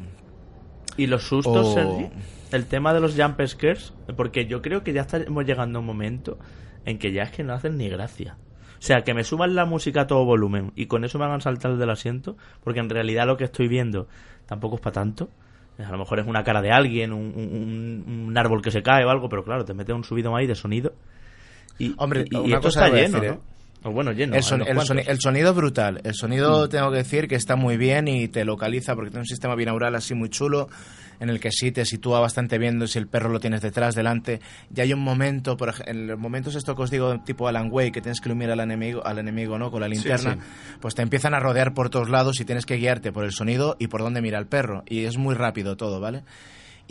¿Y los sustos, o- Sergi? El tema de los jump scares, porque yo creo que ya estamos llegando a un momento en que ya es que no hacen ni gracia. O sea, que me suban la música a todo volumen y con eso me hagan saltar del asiento, porque en realidad lo que estoy viendo tampoco es para tanto. A lo mejor es una cara de alguien, un, un- un árbol que se cae o algo, pero claro, te mete un subido ahí de sonido. Y, Hombre, y, y una esto cosa está lleno, decir, ¿no? O bueno, lleno. el, son- el sonido es brutal. El sonido, tengo que decir, que está muy bien y te localiza porque tiene un sistema binaural así muy chulo en el que sí te sitúa bastante bien si el perro lo tienes detrás, delante. Y hay un momento, por ej- en los momentos esto que os digo, tipo Alan Wake, que tienes que iluminar al enemigo, al enemigo ¿no? con la linterna, pues te empiezan a rodear por todos lados y tienes que guiarte por el sonido y por dónde mira el perro. Y es muy rápido todo, ¿vale?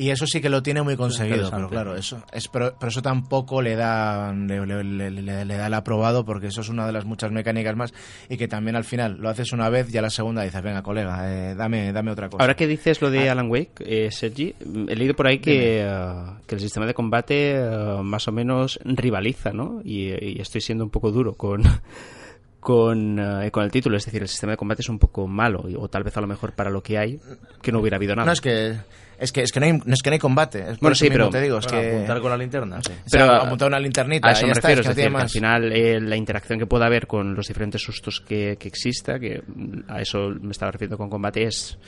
Y eso sí que lo tiene muy conseguido, pero claro, eso es pero, pero eso tampoco le da le, le- le- le- le da el aprobado porque eso es una de las muchas mecánicas más y que también al final lo haces una vez y a la segunda dices, venga, colega, eh, dame dame otra cosa. Ahora que dices lo Ah. de Alan Wake, eh, Sergi, he leído por ahí que, eh, que el sistema de combate eh, más o menos rivaliza, ¿no? Y, y estoy siendo un poco duro con, con, eh, con el título, es decir, el sistema de combate es un poco malo, y- o tal vez a lo mejor para lo que hay, que no hubiera habido nada. no es que es que es que no hay, no es que no hay combate, es Bueno, sí, pero- te digo, es que apuntar con la linterna, sí. o sea, pero- apuntar una linternita, A eso me ya está, refiero, es que no decir, que al final eh, la interacción que pueda haber con los diferentes sustos que, que exista, que a eso me estaba refiriendo con combate, es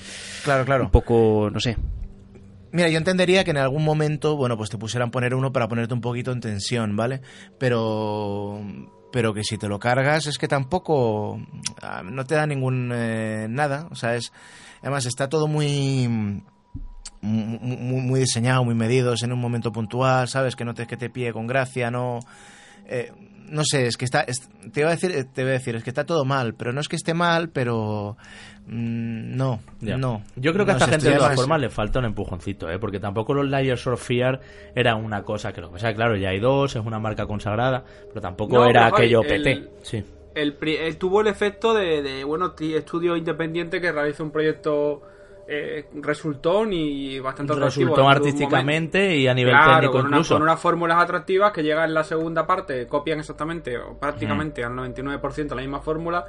Claro, claro. un poco, no sé, Mira, yo entendería que en algún momento, bueno, pues te pusieran poner uno para ponerte un poquito en tensión, ¿vale? Pero pero que si te lo cargas es que tampoco ah, no te da ningún eh, nada, o sea, es además está todo muy muy, muy- muy diseñado, muy medido, es en un momento puntual, ¿sabes? Que no te que te pille con gracia, no eh, no sé, es que está es- te iba a decir eh, te iba a decir, es que está todo mal, pero no es que esté mal, pero mm, no, Ya. no. Yo creo que a esta gente de todas formas le falta un empujoncito, ¿eh? porque tampoco los Layers of Fear era una cosa que lo que pasa, claro, ya hay dos, es una marca consagrada, pero tampoco No, era pero, aquello el- PT. Sí. El, pri- eh, tuvo el efecto de, de, bueno, ti- estudio independiente que realiza un proyecto eh, resultón y bastante atractivo artísticamente y a nivel Claro, técnico con, una- incluso. con unas fórmulas atractivas que llegan en la segunda parte, copian exactamente o prácticamente al 99% la misma fórmula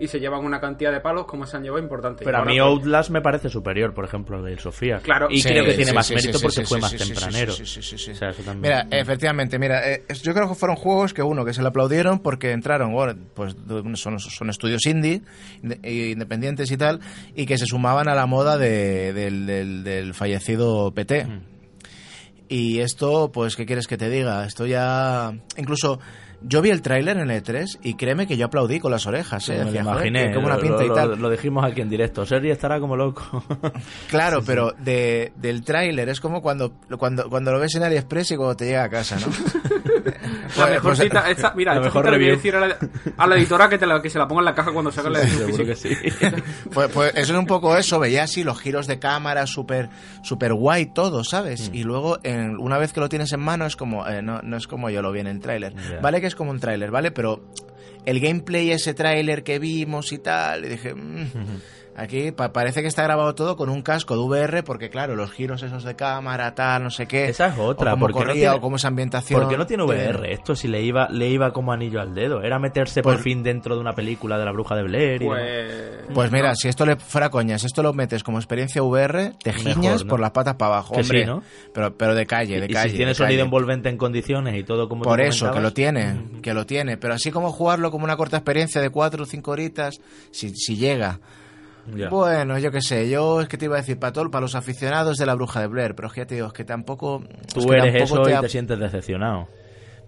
y se llevan una cantidad de palos como se han llevado importante. Pero Y a mí pues, Outlast me parece superior, por ejemplo, al de Sofía. Claro. y Sí, creo que tiene sí, más sí, mérito sí, porque sí, fue sí, más tempranero. sí, sí, sí, sí. O sea, eso también. Mira, efectivamente, mira, eh, yo creo que fueron juegos que uno, que se le aplaudieron porque entraron, bueno, pues son, son estudios indie, inde- e independientes y tal, y que se sumaban a la moda de- del, del- del fallecido PT. Mm. Y esto, pues, ¿qué quieres que te diga? Esto ya... Incluso yo vi el tráiler en el E3 y créeme que yo aplaudí con las orejas, Sí, ¿eh? me lo Decía, joder, imaginé. qué- qué buena lo- pinta y lo- tal. Lo dijimos aquí en directo. Sergi estará como loco. Claro, pero de, del tráiler es como cuando, cuando, cuando lo ves en AliExpress y cuando te llega a casa, ¿no? La Pues- mejor pues- cita, esta- mira, la mejor cita le voy a decir a la, a la editora que, te la, que se la ponga en la caja cuando salga la edición Seguro que sí. Pues, pues eso es un poco eso, veía así los giros de cámara súper super guay todo, ¿sabes? Mm. Y luego en- una vez que lo tienes en mano es como, eh, no, no es como yo lo vi en el tráiler. Ya. Vale que es como un tráiler, ¿vale? Pero el gameplay, ese tráiler que vimos y tal, y dije, mm, aquí pa- parece que está grabado todo con un casco de VR porque claro, los giros esos de cámara, tal, no sé qué. Esa es otra, o cómo porque no corría, tiene- o cómo esa ambientación. Porque no tiene VR. Esto si le iba, le iba como anillo al dedo. Era meterse por Pues- fin dentro de una película de la bruja de Blair. y demás. Pues, Pues mira, si esto le fuera coña, si esto lo metes como experiencia VR, te Mejor, giñas ¿no? por las patas para abajo, Que hombre. sí, ¿no? Pero, pero de calle, de y calle. si tiene sonido calle. envolvente en condiciones y todo como Por eso, que lo tiene, que lo tiene. Pero así como jugarlo como una corta experiencia de cuatro o cinco horitas, si, si llega. Ya. Bueno, yo qué sé, yo es que te iba a decir para todo, para los aficionados de la bruja de Blair, pero es que ya te digo, es que tampoco... es Tú que eres tampoco eso te y te sientes decepcionado.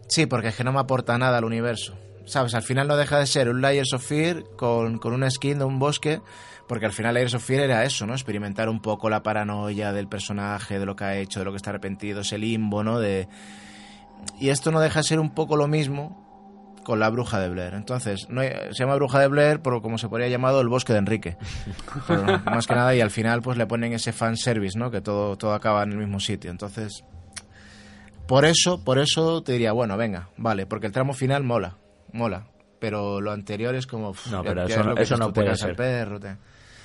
Sí, porque es que no me aporta nada al universo. ¿Sabes? Al final no deja de ser un Layers of Fear con, con una skin de un bosque, porque al final Layers of Fear era eso, ¿no? Experimentar un poco la paranoia del personaje, de lo que ha hecho, de lo que está arrepentido, ese limbo, ¿no? De... Y esto no deja de ser un poco lo mismo con la bruja de Blair. Entonces, no hay- se llama bruja de Blair por como se podría llamado el bosque de Enrique. Más que nada, y al final pues le ponen ese fanservice, ¿no? Que todo, todo acaba en el mismo sitio. Entonces, por eso, por eso te diría, bueno, venga, vale, porque el tramo final mola, mola. Pero lo anterior es como... No, pero eso es no- eso no puede ser. perro, te-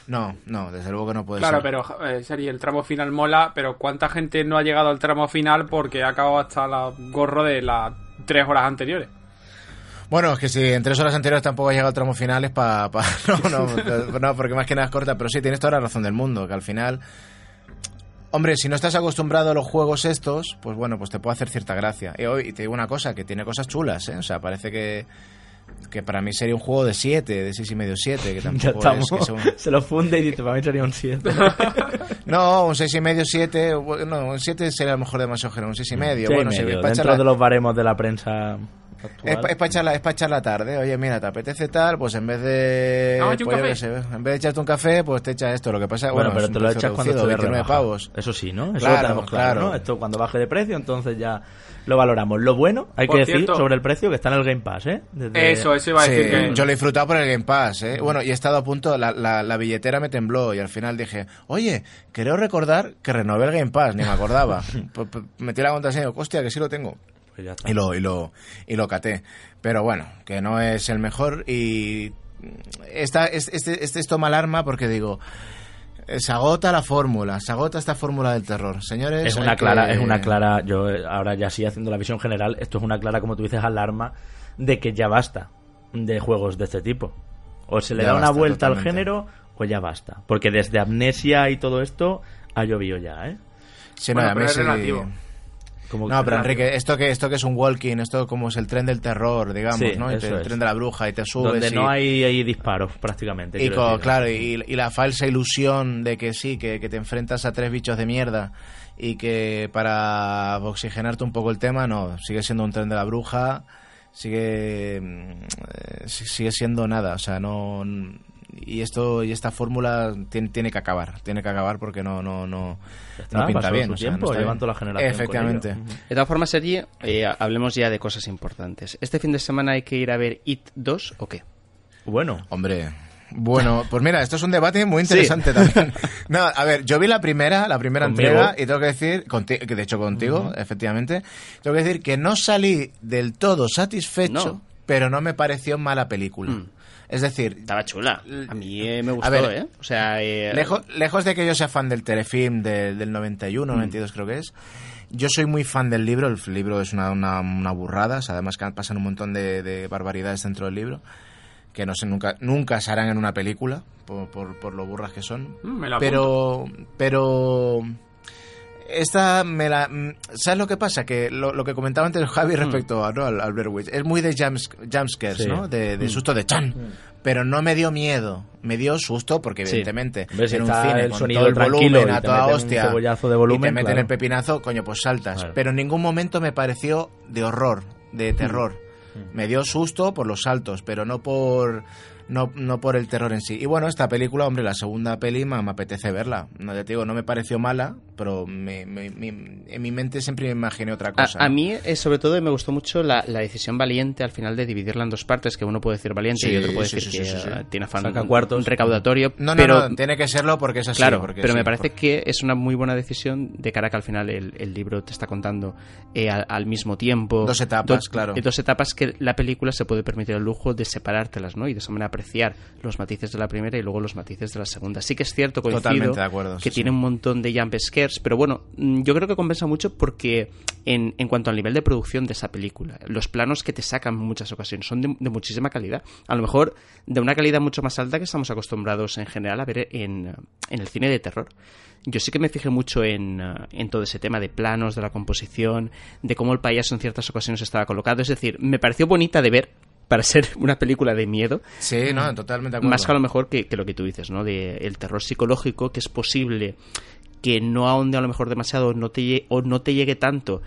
No, no, desde luego que no puede Claro, ser. pero eh, Sari, el tramo final mola, pero ¿cuánta gente no ha llegado al tramo final porque ha acabado hasta el gorro de las tres horas anteriores? Bueno, es que si en tres horas anteriores tampoco ha llegado el tramo final es para... no, no, no, porque más que nada es corta, pero sí, tienes toda la razón del mundo, que al final... Hombre, si no estás acostumbrado a los juegos estos, pues bueno, pues te puede hacer cierta gracia. Y, hoy te digo una cosa, que tiene cosas chulas, ¿eh? O sea, parece que, que para mí sería un juego de 7, de 6 y medio 7, que tampoco Ya es que Se lo funde y dice, para mí sería un 7. No, un 6 y medio, 7, no, un 7 sería a lo mejor demasiado generoso, un 6 y medio. Sí, bueno, medio, si para dentro echar de los baremos de la prensa Es actual. para echar, la- es pa' echar la tarde. Oye, mira, te apetece tal, pues en vez de. Pues yo sé, en vez de echarte un café, pues te echas esto. Lo que pasa bueno, bueno, pero es te lo echas cuando reducido, esté de 29 rebaja. pavos. Eso sí, ¿no? Eso Claro, lo tenemos claro, claro. ¿no? Esto cuando baje de precio, entonces ya lo valoramos. Lo bueno, hay Por que decir sobre el precio que está en el Game Pass, ¿eh? Desde- Eso, eso iba a Sí, decir que... yo lo he disfrutado por el Game Pass, ¿eh? Bueno, y he estado a punto, la, la, la billetera me tembló y al final dije, oye, creo recordar que renové el Game Pass, ni me acordaba. Metí la contraseña hostia, que sí lo tengo. Pues ya está. y lo, y lo, y lo caté. Pero bueno, que no es el mejor y esta, es- este, este es toma alarma porque digo, eh, se agota la fórmula, se agota esta fórmula del terror. Señores, Es una clara, que- es una clara, yo eh, ahora ya sí haciendo la visión general, esto es una clara, como tú dices, alarma de que ya basta de juegos de este tipo. O se le Ya da una basta, vuelta al género o ya basta. Porque desde Amnesia y todo esto ha llovido ya, ¿eh? Sí, no, Bueno, pero es sí- relativo. Como No, pero Enrique, esto que, esto que es un walking, esto como es el tren del terror, digamos, Sí, ¿no? Y te- eso el tren de la bruja y te subes donde y, no hay, hay disparos prácticamente. y co- claro, y, y la falsa ilusión de que sí, que, que te enfrentas a tres bichos de mierda y que para oxigenarte un poco el tema, no, sigue siendo un tren de la bruja, sigue mm, eh, si- sigue siendo nada, o sea, no y esto y esta fórmula tiene, tiene que acabar, tiene que acabar porque no no no, está, no pinta bien, su o sea, no tiempo, está bien. la generación con Efectivamente. De todas formas, Sergi, eh, hablemos ya de cosas importantes. ¿Este fin de semana hay que ir a ver It 2 o qué? Bueno, Hombre, bueno, pues mira, esto es un debate muy interesante también. No, a ver, yo vi la primera, la primera Conmigo. entrega y tengo que decir, conti- que de hecho contigo, efectivamente, tengo que decir que no salí del todo satisfecho, No. pero no me pareció mala película. Mm. Es decir, Estaba chula. A mí eh, me gustó, A ver, ¿eh? O sea, eh, lejos, lejos de que yo sea fan del telefilm de- del 91, Mm. 92 creo que es, yo soy muy fan del libro, el libro es una, una, una burrada, o sea, además que pasan un montón de, de barbaridades dentro del libro, que no sé, nunca, nunca se harán en una película, por, por, por lo burras que son. Mm, me la pero, pero esta me la mm, ¿sabes lo que pasa? que lo, lo que comentaba antes Javi respecto a, ¿no? al, al Blair Witch, es muy de jumps, jumpscares, Sí. ¿no? De, de susto de chan. Pero no me dio miedo, me dio susto porque Sí. evidentemente Ves, en un está cine el con sonido todo el volumen a toda un hostia cebollazo de volumen, y te meten claro. el pepinazo, coño, pues saltas. Claro. Pero en ningún momento me pareció de horror, de terror. Me dio susto por los saltos, pero no por no, no por el terror en sí. Y bueno, esta película, hombre, la segunda peli me, me apetece verla. No ya te digo, no me pareció mala, pero me- me- me- en mi mente siempre me imaginé otra A, cosa. a mí, eh, sobre todo, me gustó mucho la, la decisión valiente al final de dividirla en dos partes, que uno puede decir valiente y Sí, otro puede sí, decir sí, que sí, sí, sí. eh, tiene afán Saca cuartos. recaudatorio. no, no, pero, no, tiene que serlo porque es así. Claro, porque pero sí, me parece por- que es una muy buena decisión de cara a que al final el, el libro te está contando eh, al, al mismo tiempo. Dos etapas, claro. eh, Dos etapas que la película se puede permitir el lujo de separártelas, ¿no? Y de esa manera apreciar los matices de la primera y luego los matices de la segunda. Sí que es cierto, coincido, Totalmente de acuerdo, que sí, tiene un montón de jump scares, pero bueno, mm, yo creo que compensa mucho porque en, en cuanto al nivel de producción de esa película, los planos que te sacan en muchas ocasiones son de, de muchísima calidad. A lo mejor de una calidad mucho más alta que estamos acostumbrados en general a ver en, en el cine de terror. Yo sí que me fijé mucho en, eh, en todo ese tema de planos, de la composición, de cómo el payaso en ciertas ocasiones estaba colocado. Es decir, me pareció bonita de ver para ser una película de miedo. Sí, no, totalmente acuerdo. Más que a lo mejor que, que lo que tú dices, ¿no? De el terror psicológico, que es posible que no ahonde a lo mejor demasiado no te o no te llegue tanto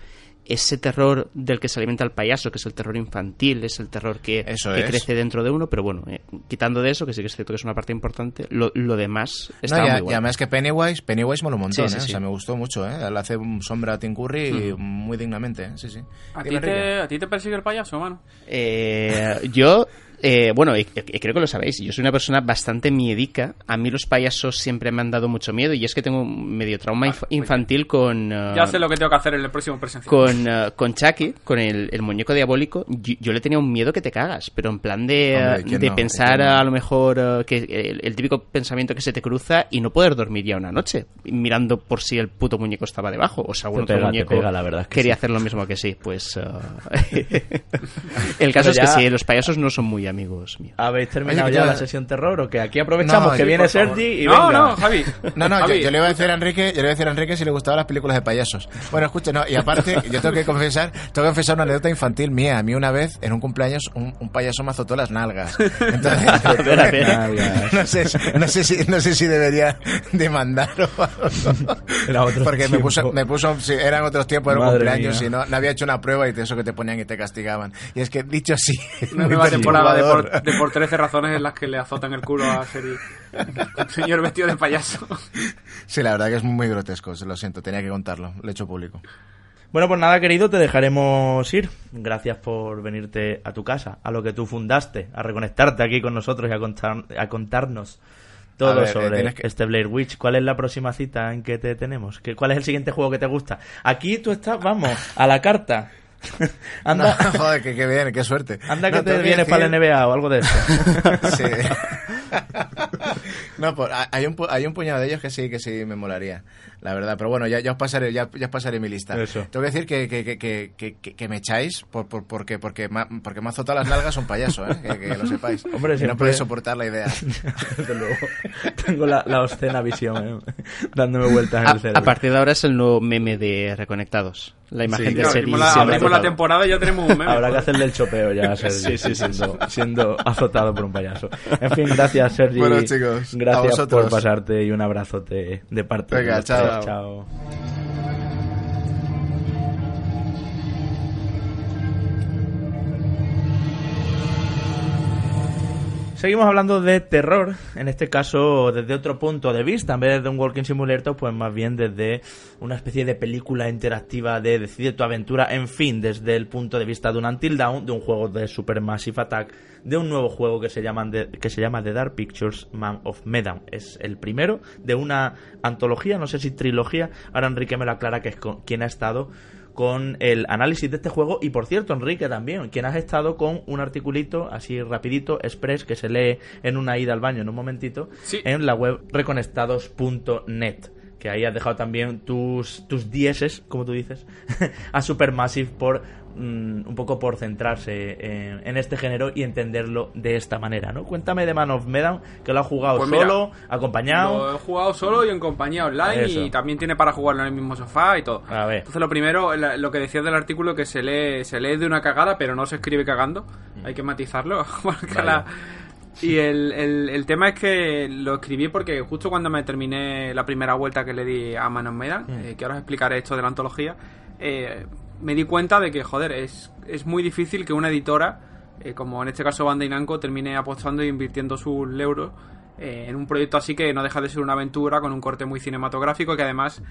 ese terror del que se alimenta el payaso, que es el terror infantil, es el terror que, Eso que es. crece dentro de uno, pero bueno, eh, quitando de eso, que sí que es cierto que es una parte importante, lo, lo demás No, está y, muy a- y bueno. además que Pennywise, Pennywise mola un montón, Sí, sí, ¿eh? sí. O sea, me gustó mucho, ¿eh? Le hace un sombra a Tim Curry y muy dignamente, ¿eh? Sí, sí. ¿A ti, te, Enrique. ¿A ti te persigue el payaso, mano? Eh, yo Eh, bueno, y, y creo que lo sabéis, yo soy una persona bastante miedica. A mí los payasos siempre me han dado mucho miedo y es que tengo un medio trauma inf- infantil con... eh, Ya sé lo que tengo que hacer en el próximo presencial. con, eh, con Chucky, con el, el muñeco diabólico, yo, yo le tenía un miedo que te cagas, pero en plan de, Hombre, eh, ¿quién de no? pensar a lo mejor eh, que el, el típico pensamiento que se te cruza y no poder dormir ya una noche, mirando por si el puto muñeco estaba debajo, o si algún Te otro pega, muñeco pega, la verdad es que quería sí. hacer lo mismo que sí, pues... el caso Pero es ya- que sí, los payasos no son muy amigos míos. ¿Habéis terminado Oye, ya ya- la sesión terror o que aquí aprovechamos No, que sí, viene. Sergi y no, venga? no, Javi. No, no, yo, Javi, yo le iba a decir a Enrique, yo le iba a decir a Enrique si le gustaban las películas de payasos. Bueno, escucha, no, y aparte, yo tengo que confesar, tengo que confesar una anécdota infantil mía. A mí una vez, en un cumpleaños, un, un payaso me azotó las nalgas. Entonces, no sé, no sé si, no sé si debería demandar o algo. Era otro Porque me tiempo. puso, me puso, sí, eran otros tiempos, era un cumpleaños mía. y no, no había hecho una prueba y de eso que te ponían y te castigaban. Y es que, dicho así, nueva temporada de por, de por 13 razones en las que le azotan el culo a Seri. Un señor vestido de payaso. Sí, la verdad que es muy grotesco, lo siento, tenía que contarlo, lo he hecho público. Bueno, pues nada, querido, te dejaremos ir. Gracias por venirte a tu casa, a lo que tú fundaste, a reconectarte aquí con nosotros y a, contar, a contarnos todo A ver, eh, sobre que- este Blair Witch. ¿Cuál es la próxima cita en que te tenemos? ¿Qué- ¿Cuál es el siguiente juego que te gusta? Aquí tú estás, vamos, a la carta. anda, No, joder, que, que bien, qué suerte. anda que No, te vienes para la NBA o algo de eso. Sí. no, hay un, hay un puñado de ellos que sí, que sí me molaría, la verdad. Pero bueno, ya, ya os pasaré, ya, ya os pasaré mi lista. Eso. Tengo que decir que, que, que, que, que- que- que me echáis por, por, porque, porque, me, ha- porque me ha azotado las nalgas un payaso, ¿eh? que, que lo sepáis. Hombre, siempre- no podéis soportar la idea. Desde luego. Tengo la, la obscena visión, ¿eh? dándome vueltas en A, el cerebro. a partir de ahora es el nuevo meme de Reconectados. La imagen Sí, de claro, la, abrimos la temporada y ya tenemos un meme. Habrá que hacerle el chopeo ya a Sergi, Sí, sí, sí, siendo, siendo azotado por un payaso. En fin, gracias Sergi. Bueno, chicos, a gracias vosotros. por pasarte y un abrazote de parte Venga, de los chao. chao. Seguimos hablando de terror, en este caso desde otro punto de vista, en vez de un Walking Simulator, pues más bien desde una especie de película interactiva de Decide tu aventura, en fin, desde el punto de vista de un Until Dawn, de un juego de Supermassive Attack, de un nuevo juego que se, llaman de- que se llama The Dark Pictures Man of Medan. Es el primero de una antología, no sé si trilogía, ahora Enrique me lo aclara que es con- quien ha estado con el análisis de este juego y por cierto Enrique también quien has estado con un articulito así rapidito express que se lee en una ida al baño en un momentito Sí. en la web reconectados.net que ahí has dejado también tus tus dieces como tú dices a Supermassive por mm, un poco por centrarse en, en este género y entenderlo de esta manera ¿no? cuéntame de Man of Medan que lo has jugado Pues mira, solo acompañado Lo he jugado solo y en compañía online Eso. y también tiene para jugarlo en el mismo sofá y todo. A ver. Entonces lo primero, lo que decías del artículo que se lee, se lee de una cagada, pero no se escribe cagando. Hay que matizarlo. porque Vaya. la- Y el, el- el tema es que lo escribí porque justo cuando me terminé la primera vuelta que le di a Man of Medan, eh, que ahora os explicaré esto de la antología, eh, me di cuenta de que, joder, es, es muy difícil que una editora, eh, como en este caso Bandai Namco, termine apostando e invirtiendo sus euros eh, en un proyecto así que no deja de ser una aventura con un corte muy cinematográfico que además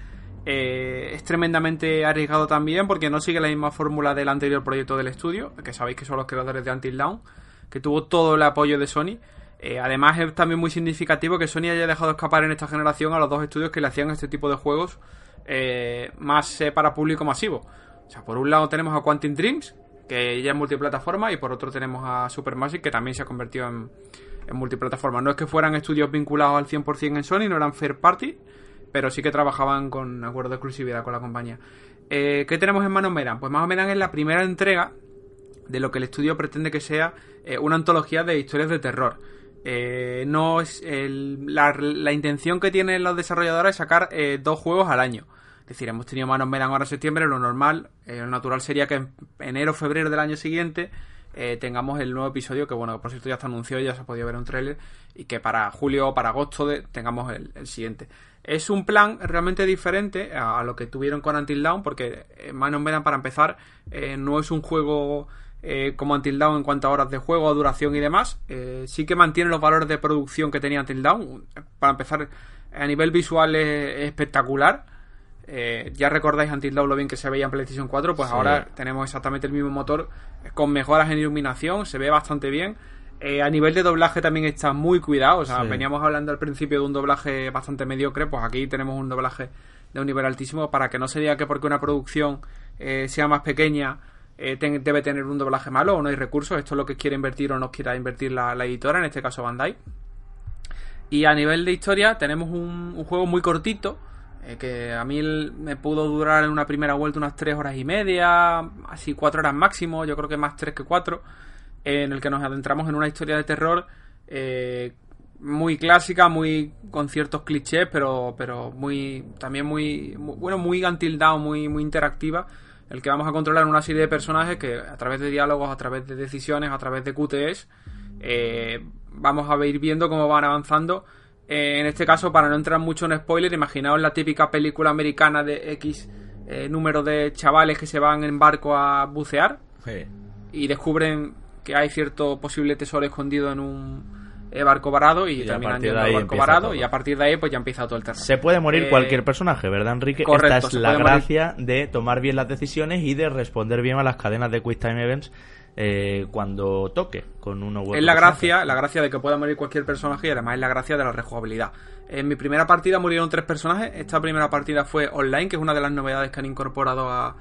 eh, es tremendamente arriesgado también porque no sigue la misma fórmula del anterior proyecto del estudio, que sabéis que son los creadores de Until Dawn, que tuvo todo el apoyo de Sony. Eh, además es también muy significativo que Sony haya dejado escapar en esta generación a los dos estudios que le hacían este tipo de juegos eh, más eh, para público masivo. O sea, por un lado tenemos a Quantum Dreams, que ya es multiplataforma, y por otro tenemos a Supermassive, que también se ha convertido en, multiplataforma. No es que fueran estudios vinculados al 100% en Sony, no eran fair party, pero sí que trabajaban con acuerdo de exclusividad con la compañía. Eh, ¿Qué tenemos en Man of Medan? Pues Man of Medan es la primera entrega de lo que el estudio pretende que sea eh, una antología de historias de terror. Eh, no es la, la intención que tienen los desarrolladores es sacar eh, dos juegos al año. Es decir, hemos tenido Manos Medan ahora en septiembre, lo normal, lo natural sería que en enero febrero del año siguiente tengamos el nuevo episodio, que bueno, por cierto ya está anunciado, ya se ha podido ver un tráiler, y que para julio o para agosto tengamos el, siguiente. Es un plan realmente diferente a, lo que tuvieron con Until Dawn, porque Man of Medan, para empezar, no es un juego eh, como Until Dawn en cuanto a horas de juego, duración y demás. Eh, sí que mantiene los valores de producción que tenía Until Dawn. Para empezar, a nivel visual es, es espectacular. Eh, ya recordáis Until Dawn lo bien que se veía en PlayStation 4, pues Sí. ahora tenemos exactamente el mismo motor con mejoras en iluminación, se ve bastante bien. A nivel de doblaje también está muy cuidado. O sea, Sí. veníamos hablando al principio de un doblaje bastante mediocre, pues aquí tenemos un doblaje de un nivel altísimo para que no se diga que porque una producción sea más pequeña eh, debe tener un doblaje malo o no hay recursos. Esto es lo que quiere invertir o no quiera invertir la, editora, en este caso Bandai. Y a nivel de historia tenemos un, un juego muy cortito, eh, que a mí me pudo durar en una primera vuelta unas 3 horas y media, así 4 horas máximo, yo creo que más 3 que 4, en el que nos adentramos en una historia de terror eh, muy clásica, muy con ciertos clichés, pero, pero muy también muy, muy- bueno, muy Dawn, muy, muy interactiva, el que vamos a controlar una serie de personajes que a través de diálogos, a través de decisiones, a través de QTEs, eh, vamos a ir viendo cómo van avanzando. Eh, en este caso, para no entrar mucho en spoiler, imaginaos la típica película americana de X eh, número de chavales que se van en barco a bucear Sí. y descubren que hay cierto posible tesoro escondido en un eh, barco varado y, Y terminan yendo al barco varado todo. y a partir de ahí pues ya empieza todo el terror. Se puede morir Eh, cualquier personaje, ¿verdad, Enrique? correcto, Esta es la morir. gracia de tomar bien las decisiones y de responder bien a las cadenas de Quick Time Events eh, cuando toque con uno u otro Es la personaje. gracia, la gracia de que pueda morir cualquier personaje y además es la gracia de la rejugabilidad. En mi primera partida murieron tres personajes. Esta primera partida fue online, que es una de las novedades que han incorporado a,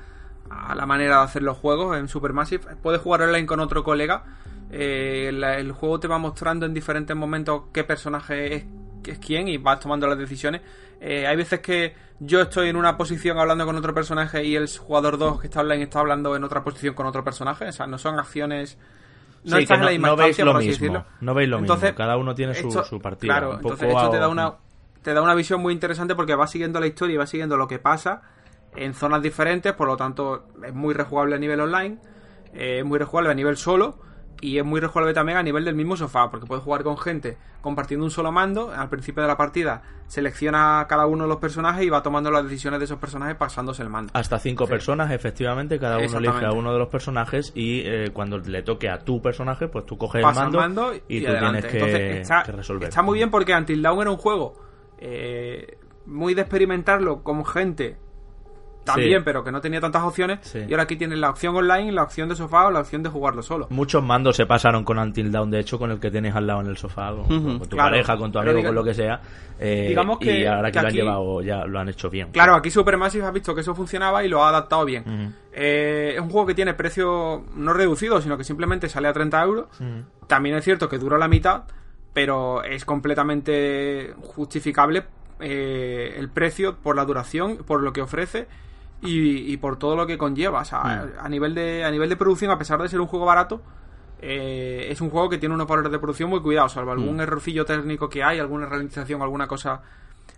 a la manera de hacer los juegos en Supermassive. Puedes jugar online con otro colega. Eh, la- el juego te va mostrando en diferentes momentos qué personaje es, es quién y vas tomando las decisiones. Eh, hay veces que yo estoy en una posición hablando con otro personaje y el jugador 2 que está online está hablando en otra posición con otro personaje. O sea, no son acciones. No Sí, estás que en la misma no veis lo por así mismo. decirlo. No veis lo Entonces, mismo. Cada uno tiene su, esto- su partida. Claro, entonces esto te da una te da una visión muy interesante porque va siguiendo la historia y va siguiendo lo que pasa en zonas diferentes, por lo tanto es muy rejugable a nivel online, eh, es muy rejugable a nivel solo y es muy rejugable también a nivel del mismo sofá, porque puedes jugar con gente compartiendo un solo mando, al principio de la partida selecciona cada uno de los personajes y va tomando las decisiones de esos personajes pasándose el mando. Hasta cinco Sí. personas, efectivamente, cada uno elige a uno de los personajes y eh, cuando le toque a tu personaje, pues tú coges pasa el mando, y, tú adelante. tienes que, Entonces, está, que resolver. está muy bien porque Until Dawn era un juego eh, muy de experimentarlo con gente también, Sí. pero que no tenía tantas opciones. Sí. Y ahora aquí tienes la opción online, la opción de sofá o la opción de jugarlo solo. Muchos mandos se pasaron con Until Dawn, de hecho, con el que tienes al lado en el sofá, con, tu Claro. pareja, con tu amigo, diga- con lo que sea. eh, digamos que- y ahora que, que lo han aquí- llevado, ya lo han hecho bien. Claro, aquí Supermassive ha visto que eso funcionaba y lo ha adaptado bien. Eh, es un juego que tiene precio no reducido, sino que simplemente sale a 30 euros. También es cierto que dura la mitad, pero es completamente justificable eh, el precio por la duración, por lo que ofrece y, y por todo lo que conlleva. O sea, Mm. a, nivel de, a nivel de producción, a pesar de ser un juego barato, eh, es un juego que tiene unos valores de producción muy cuidados, salvo algún Mm. errorcillo técnico que hay, alguna realización, alguna cosa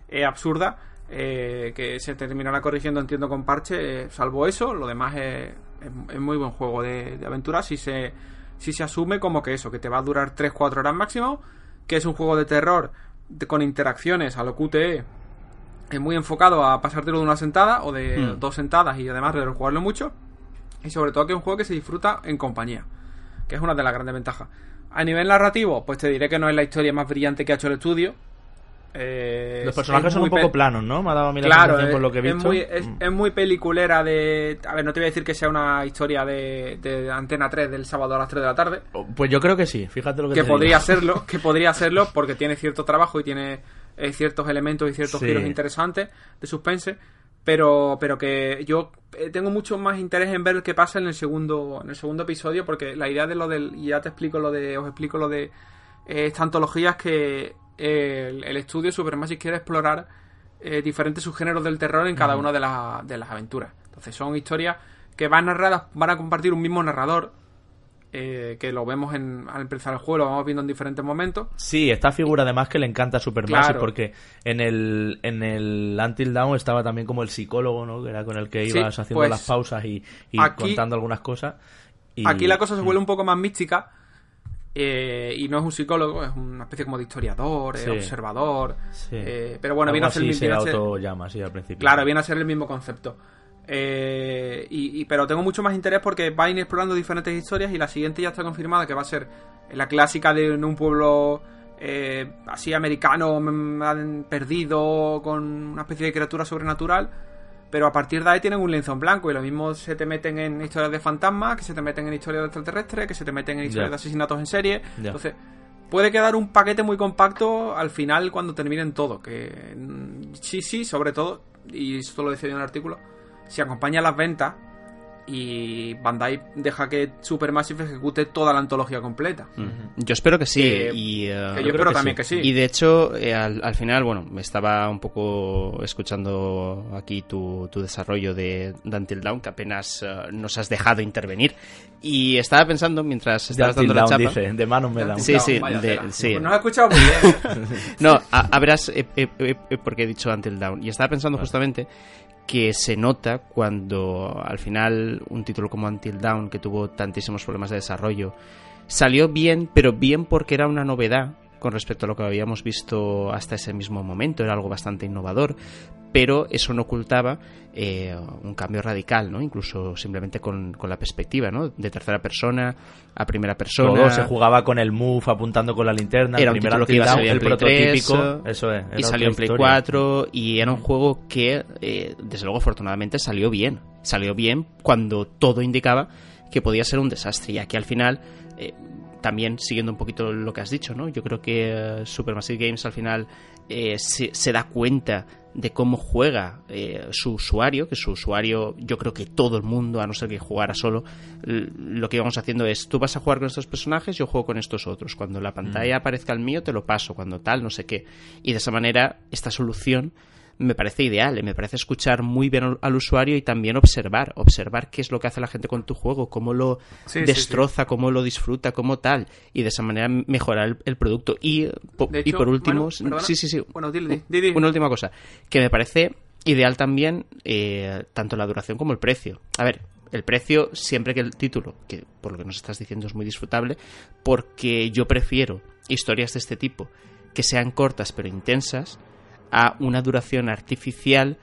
eh, absurda. eh, que se terminará corrigiendo, entiendo, con parche. eh, salvo eso, lo demás es, es- es muy buen juego de, de aventura. Si se, si se asume como que eso, que te va a durar 3-4 horas máximo, que es un juego de terror de- con interacciones a lo QTE, es muy enfocado a pasártelo de una sentada o de Mm. dos sentadas y además de jugarlo mucho. Y sobre todo que es un juego que se disfruta en compañía, que es una de las grandes ventajas. A nivel narrativo, pues te diré que no es la historia más brillante que ha hecho el estudio. Eh, Los es- personajes es son un muy poco planos, ¿no? Me ha dado a mí la Claro, es, por lo que he es visto. muy, es, Mm. es muy peliculera de... A ver, no te voy a decir que sea una historia de, de Antena 3 del sábado a las 3 de la tarde, Pues yo creo que sí, fíjate lo que, que te podría digo. serlo, que podría serlo porque tiene cierto trabajo y tiene eh, ciertos elementos y ciertos Sí. giros interesantes de suspense, pero pero que yo eh, tengo mucho más interés en ver qué pasa en el segundo en el segundo episodio porque la idea de lo del y ya te explico lo de os explico lo de eh, esta antología es que eh, el, el estudio Supermassive quiere explorar eh, diferentes subgéneros del terror en cada una de, las de las aventuras. Entonces son historias que van narradas, van a compartir un mismo narrador, eh, que lo vemos en, al empezar el juego, lo vamos viendo en diferentes momentos. Sí, esta figura además que le encanta a Supermassive Claro. porque en el, en el Until Dawn estaba también como el psicólogo, ¿no? Que era con el que Sí, ibas haciendo pues, las pausas y, y aquí- contando algunas cosas. Y- Aquí la cosa se vuelve un poco más mística. eh, y no es un psicólogo, es una especie como de historiador, eh, Sí. observador. Sí. eh, pero bueno, Algo viene a ser, el- se viene a ser- autollama, sí, al principio. Claro, viene a ser el mismo concepto. Eh, y, y- pero tengo mucho más interés porque va a ir explorando diferentes historias y la siguiente ya está confirmada que va a ser la clásica de un pueblo eh, así americano perdido con una especie de criatura sobrenatural pero a partir de ahí tienen un lienzo en blanco y lo mismo se te meten en historias de fantasmas, que se te meten en historias de extraterrestres, que se te meten en historias de asesinatos en serie. Entonces, puede quedar un paquete muy compacto al final cuando terminen todo. Que mm, sí, sí, sobre todo, y esto lo decía yo en el artículo, si acompaña las ventas y Bandai deja que Supermassive ejecute toda la antología completa. Mm. Yo espero que sí. Que- y, eh, Que yo espero también que sí. Y de hecho, eh, al, al final, bueno, me estaba un poco escuchando aquí tu, tu desarrollo de, de Until Dawn, que apenas eh, nos has dejado intervenir. Y estaba pensando, mientras estabas dando la Until Dawn, chapa... dice, de manos me dan. Sí, sí, de- sí. Pues no lo he escuchado muy bien. No, a, a verás eh, eh, eh, eh, porque he dicho Until Dawn. Y estaba pensando justamente que se nota cuando al final un título como Until Dawn, que tuvo tantísimos problemas de desarrollo, salió bien, pero bien porque era una novedad con respecto a lo que habíamos visto hasta ese mismo momento, era algo bastante innovador, pero eso no ocultaba eh, un cambio radical, ¿no? Incluso simplemente con, con la perspectiva, ¿no? De tercera persona a primera persona. Todo se jugaba con el move apuntando con la linterna. Era un título que iba a salir en el Play prototípico. 3, eso es. y salió en Play historia. 4 y era un juego que, eh, desde luego, afortunadamente salió bien. Salió bien cuando todo indicaba que podía ser un desastre. Y aquí al final, eh, también siguiendo un poquito lo que has dicho, ¿no? Yo creo que eh, Supermassive Games al final eh, se, se da cuenta de cómo juega eh, su usuario, que su usuario, yo creo que todo el mundo, a no ser que jugara solo, lo que íbamos haciendo es, tú vas a jugar con estos personajes, yo juego con estos otros. Cuando la pantalla aparezca el mío, te lo paso, cuando tal, no sé qué. Y de esa manera, esta solución me parece ideal, eh, me parece escuchar muy bien al- usuario y también observar, observar qué es lo que hace la gente con tu juego, cómo lo Sí, sí, destroza, cómo lo disfruta, cómo tal, y de esa manera mejorar el, el producto. Y, po- y por último, sí, sí, sí, Bueno, dile, di, di, di. una última cosa, que me parece ideal también eh, tanto la duración como el precio. A ver, el precio siempre que el título, que por lo que nos estás diciendo es muy disfrutable, porque yo prefiero historias de este tipo que sean cortas pero intensas a una duración artificial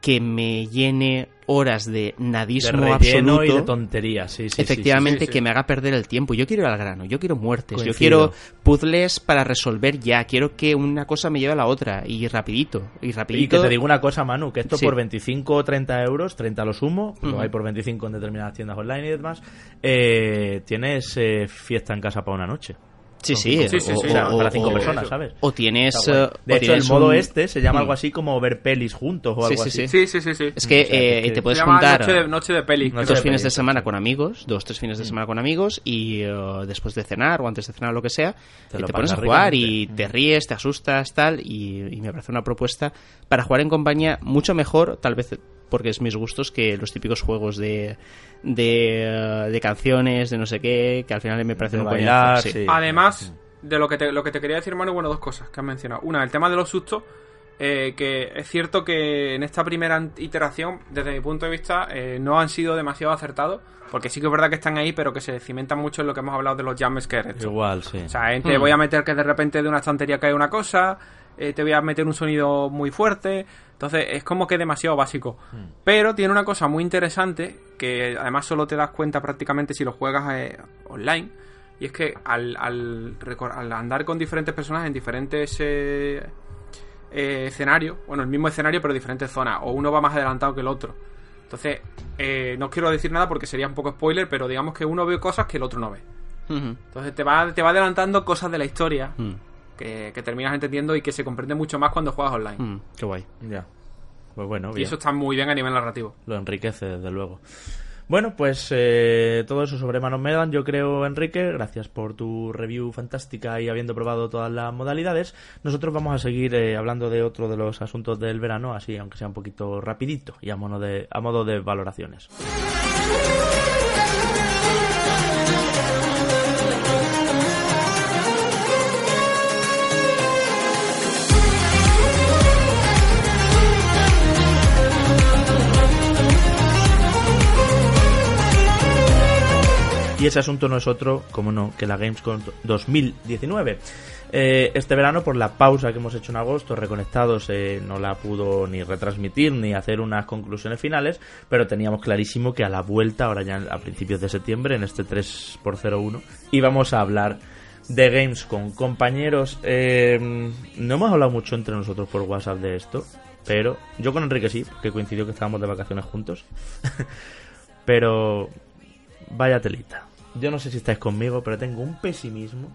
que me llene horas de De nadismo relleno absoluto y de tonterías. Sí, sí, sí, efectivamente sí, sí. que me haga perder el tiempo. Yo quiero ir al grano, yo quiero muertes, yo quiero puzzles para resolver ya, quiero que una cosa me lleve a la otra y rapidito, y Y rapidito. que te digo una cosa, Manu, que esto por 25 o 30 euros, 30 lo sumo, lo Ujú. hay por 25 en determinadas tiendas online y demás, eh, tienes eh, fiesta en casa para una noche. Sí, sí, cinco- Sí, sí, o- sí, o sea, o- para cinco o- personas. ¿sabes? O tienes. Eh, De o hecho, el modo un- este se llama Mm. algo así como ver pelis juntos o Sí, algo sí, así. sí. Sí, sí. Es que O sea, eh, que- te puedes Se llama juntar noche de, noche de peli. Noche dos de fines de semana sí. con amigos, dos, tres fines de semana con amigos y eh, después de cenar o antes de cenar o lo que sea, Te y lo te pones a jugar y te ríes, te asustas, tal, y, y me parece una propuesta para jugar en compañía mucho mejor, tal vez porque es mis gustos, que los típicos juegos de, de, de canciones, de no sé qué, que al final me parecen De un bailar, coñazo, sí. sí. Además de lo que te, lo que te quería decir, Manu, bueno, dos cosas que has mencionado. Una, el tema de los sustos, eh, que es cierto que en esta primera iteración, desde mi punto de vista, eh, no han sido demasiado acertados, porque sí que es verdad que están ahí, pero que se cimentan mucho en lo que hemos hablado de los jumpscares. Igual, sí. O sea, te Hmm. voy a meter que de repente de una estantería cae una cosa, eh, te voy a meter un sonido muy fuerte. Entonces es como que demasiado básico. Pero tiene una cosa muy interesante que además solo te das cuenta prácticamente si lo juegas eh, online. Y es que al, al, andar con diferentes personas en diferentes eh, eh, escenarios, bueno, el mismo escenario pero diferentes zonas, o uno va más adelantado que el otro. Entonces, eh, no quiero decir nada porque sería un poco spoiler, pero digamos que uno ve cosas que el otro no ve. Entonces te va, te va adelantando cosas de la historia Mm, que, que terminas entendiendo y que se comprende mucho más cuando juegas online. mm, qué guay. Ya. Pues bueno, Y eso está muy bien a nivel narrativo. Lo enriquece, desde luego. Bueno, pues eh, todo eso sobre Manos Medan, yo creo, Enrique. Gracias por tu review fantástica y habiendo probado todas las modalidades. Nosotros vamos a seguir eh, hablando de otro de los asuntos del verano, así, aunque sea un poquito rapidito y a modo de, a modo de valoraciones. Y ese asunto no es otro, como no, que la Gamescom 2019. Eh, este verano, por la pausa que hemos hecho en agosto, Reconectados eh, no la pudo ni retransmitir ni hacer unas conclusiones finales, pero teníamos clarísimo que a la vuelta, ahora ya a principios de septiembre, en este 3x01, íbamos a hablar de Gamescom. Compañeros, eh, no hemos hablado mucho entre nosotros por WhatsApp de esto. pero yo con Enrique sí, que coincidió que estábamos de vacaciones juntos. pero vaya telita. Yo no sé si estáis conmigo, pero tengo un pesimismo.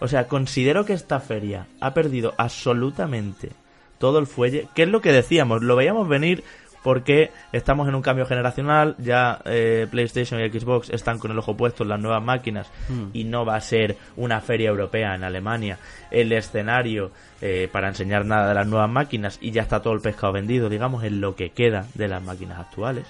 O sea, considero que esta feria ha perdido absolutamente todo el fuelle. ¿Qué es lo que decíamos? Lo veíamos venir porque estamos en un cambio generacional, ya eh, PlayStation y Xbox están con el ojo puesto en las nuevas máquinas Hmm. y no va a ser una feria europea en Alemania el escenario eh, para enseñar nada de las nuevas máquinas y ya está todo el pescado vendido, digamos, en lo que queda de las máquinas actuales.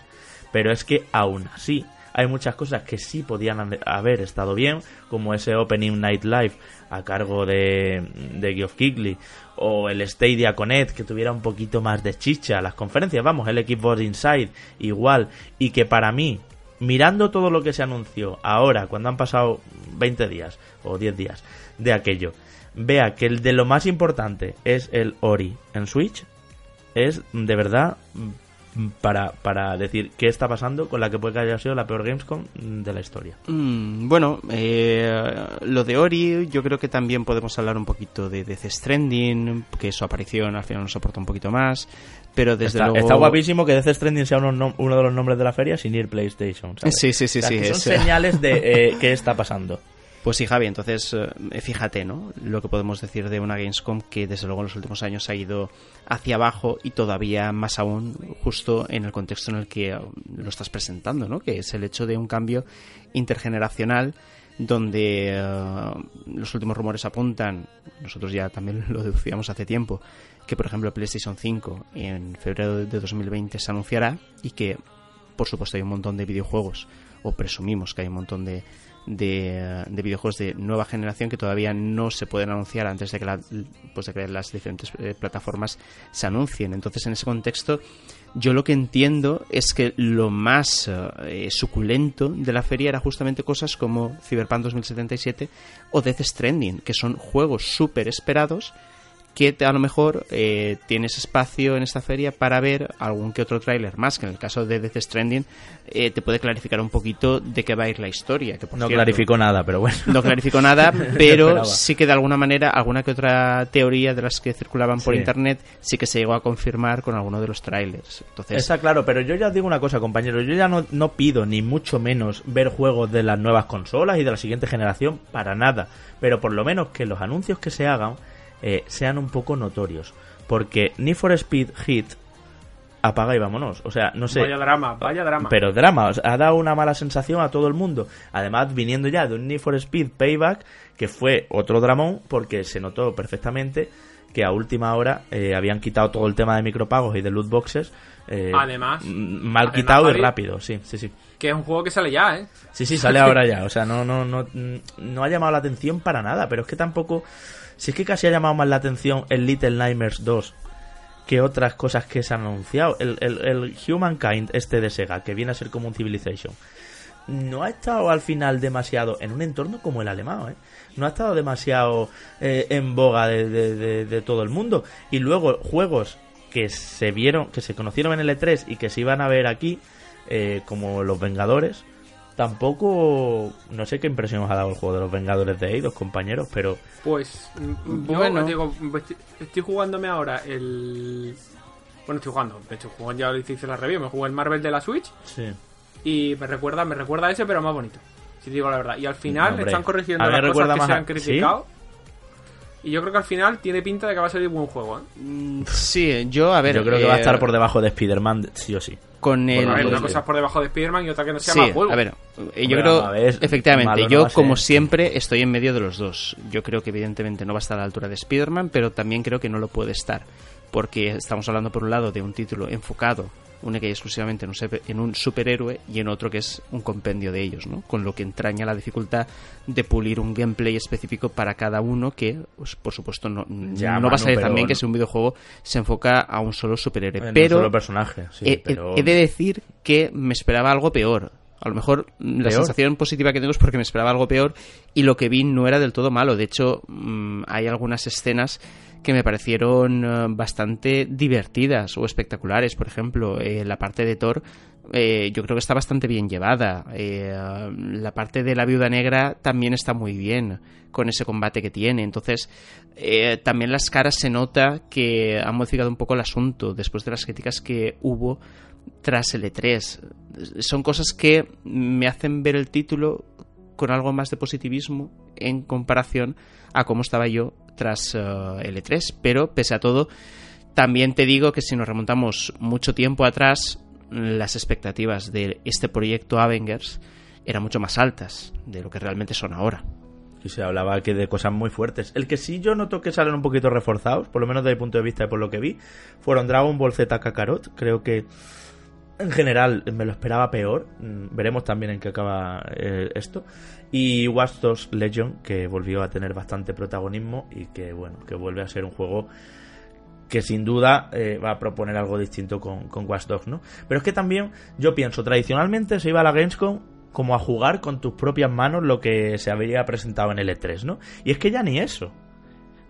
Pero es que aún así hay muchas cosas que sí podían haber estado bien, como ese Opening Night Live a cargo de, Geoff Keighley, o el Stadia Connect que tuviera un poquito más de chicha, las conferencias, vamos, el Xbox Inside igual, y que para mí, mirando todo lo que se anunció ahora, cuando han pasado 20 días o 10 días de aquello, vea que el de lo más importante es el Ori en Switch, es de verdad para, para decir qué está pasando con la que puede que haya sido la peor Gamescom de la historia. Mm, bueno, eh, lo de Ori, yo creo que también podemos hablar un poquito de Death Stranding, que su aparición al final nos aporta un poquito más, pero desde está, luego... está guapísimo que Death Stranding sea uno, uno de los nombres de la feria sin ir PlayStation. ¿sabes? Sí, sí, sí, O sea, sí, son es- señales de eh, qué está pasando. Pues sí, Javi, entonces eh, fíjate, ¿no? Lo que podemos decir de una Gamescom que desde luego en los últimos años ha ido hacia abajo y todavía más aún justo en el contexto en el que eh, lo estás presentando, ¿no? Que es el hecho de un cambio intergeneracional donde eh, los últimos rumores apuntan, nosotros ya también lo deducíamos hace tiempo, que por ejemplo PlayStation 5 en febrero de 2020 se anunciará y que por supuesto hay un montón de videojuegos o presumimos que hay un montón de, de, de videojuegos de nueva generación que todavía no se pueden anunciar antes de que, la- pues de que las diferentes eh, plataformas se anuncien. Entonces, en ese contexto, yo lo que entiendo es que lo más eh, suculento de la feria era justamente cosas como Cyberpunk 2077 o Death Stranding, que son juegos súper esperados que a lo mejor eh, tienes espacio en esta feria para ver algún que otro tráiler más, que en el caso de Death Stranding eh, te puede clarificar un poquito de qué va a ir la historia. Que por No cierto, clarificó nada, pero bueno. no clarificó nada, pero sí que de alguna manera alguna que otra teoría de las que circulaban por Sí. internet sí que se llegó a confirmar con alguno de los trailers. Entonces, Está claro, pero yo ya os digo una cosa, compañero. Yo ya no, no pido, ni mucho menos, ver juegos de las nuevas consolas y de la siguiente generación, para nada. Pero por lo menos que los anuncios que se hagan eh, sean un poco notorios. Porque Need for Speed Hit apaga y vámonos. O sea, no sé. Vaya drama, vaya drama. Pero drama, o sea, ha dado una mala sensación a todo el mundo. Además, viniendo ya de un Need for Speed Payback, que fue otro dramón, porque se notó perfectamente que a última hora eh, habían quitado todo el tema de micropagos y de loot boxes. eh, Además- mal además, quitado y rápido, sí, sí, sí. Que es un juego que sale ya, ¿eh? Sí, sí, sale ahora ya. O sea, no, no, no, no ha llamado la atención para nada. Pero es que tampoco. Si es que casi ha llamado más la atención el Little Nightmares 2 que otras cosas que se han anunciado. El, el, el Humankind, este de Sega, que viene a ser como un Civilization, no ha estado al final demasiado en un entorno como el alemán, ¿eh? No ha estado demasiado eh, en boga de, de- de- de todo el mundo. Y luego juegos que se vieron, que se conocieron en el E3 y que se iban a ver aquí, eh, como Los Vengadores, tampoco, no sé qué impresión os ha dado el juego de Los Vengadores de Eidos, compañeros, pero Pues, mm, yo Bueno. digo, estoy, estoy jugándome ahora el... Bueno, estoy jugando, de hecho, juego ya lo hice la review, me jugué el Marvel de la Switch sí. y me recuerda, me recuerda a ese, pero más bonito, si te digo la verdad. Y al final Hombre, están corrigiendo las cosas que se han criticado. Y yo creo que al final tiene pinta de que va a salir buen juego, ¿eh? sí, yo a ver, Yo creo que va a eh, estar por debajo de Spider-Man, sí o sí. Con el a ver, una cosa es por debajo de Spider-Man y otra que no sea Sí, más juego. a ver, eh, yo Hombre, creo, ver, efectivamente, no yo como siempre estoy en medio de los dos. Yo creo que evidentemente no va a estar a la altura de Spider-Man, pero también creo que no lo puede estar. Porque estamos hablando por un lado de un título enfocado única y exclusivamente en un, un superhéroe y en otro que es un compendio de ellos, ¿no? Con lo que entraña la dificultad de pulir un gameplay específico para cada uno que, pues, por supuesto, no, Ya, no va a salir también que si un videojuego se enfoca a un solo superhéroe. En un pero solo personaje, sí, he, he- pero... he de decir que me esperaba algo peor. A lo mejor la sensación positiva que tengo es porque me esperaba algo peor y lo que vi no era del todo malo. De hecho, mm, hay algunas escenas que me parecieron eh, bastante divertidas o espectaculares. Por ejemplo, eh, la parte de Thor eh, yo creo que está bastante bien llevada. la parte de la viuda negra también está muy bien con ese combate que tiene. Entonces, también las caras se nota que han modificado un poco el asunto después de las críticas que hubo tras el E3. Son cosas que me hacen ver el título con algo más de positivismo en comparación a cómo estaba yo tras eh, el E3. Pero, pese a todo, también te digo que si nos remontamos mucho tiempo atrás, las expectativas de este proyecto Avengers eran mucho más altas de lo que realmente son ahora. Y se hablaba que de cosas muy fuertes. El que sí yo noto que salen un poquito reforzados, por lo menos desde mi punto de vista y por lo que vi, fueron Dragon Ball Z Kakarot. Creo que en general me lo esperaba peor. Mm, veremos también en qué acaba eh, esto. Y Watch Dogs Legion, que volvió a tener bastante protagonismo y que, bueno, que vuelve a ser un juego que sin duda eh, va a proponer algo distinto con, con Watch Dogs, ¿no? Pero es que también yo pienso, tradicionalmente se iba a la Gamescom como a jugar con tus propias manos lo que se había presentado en el E3, ¿no? Y es que ya ni eso.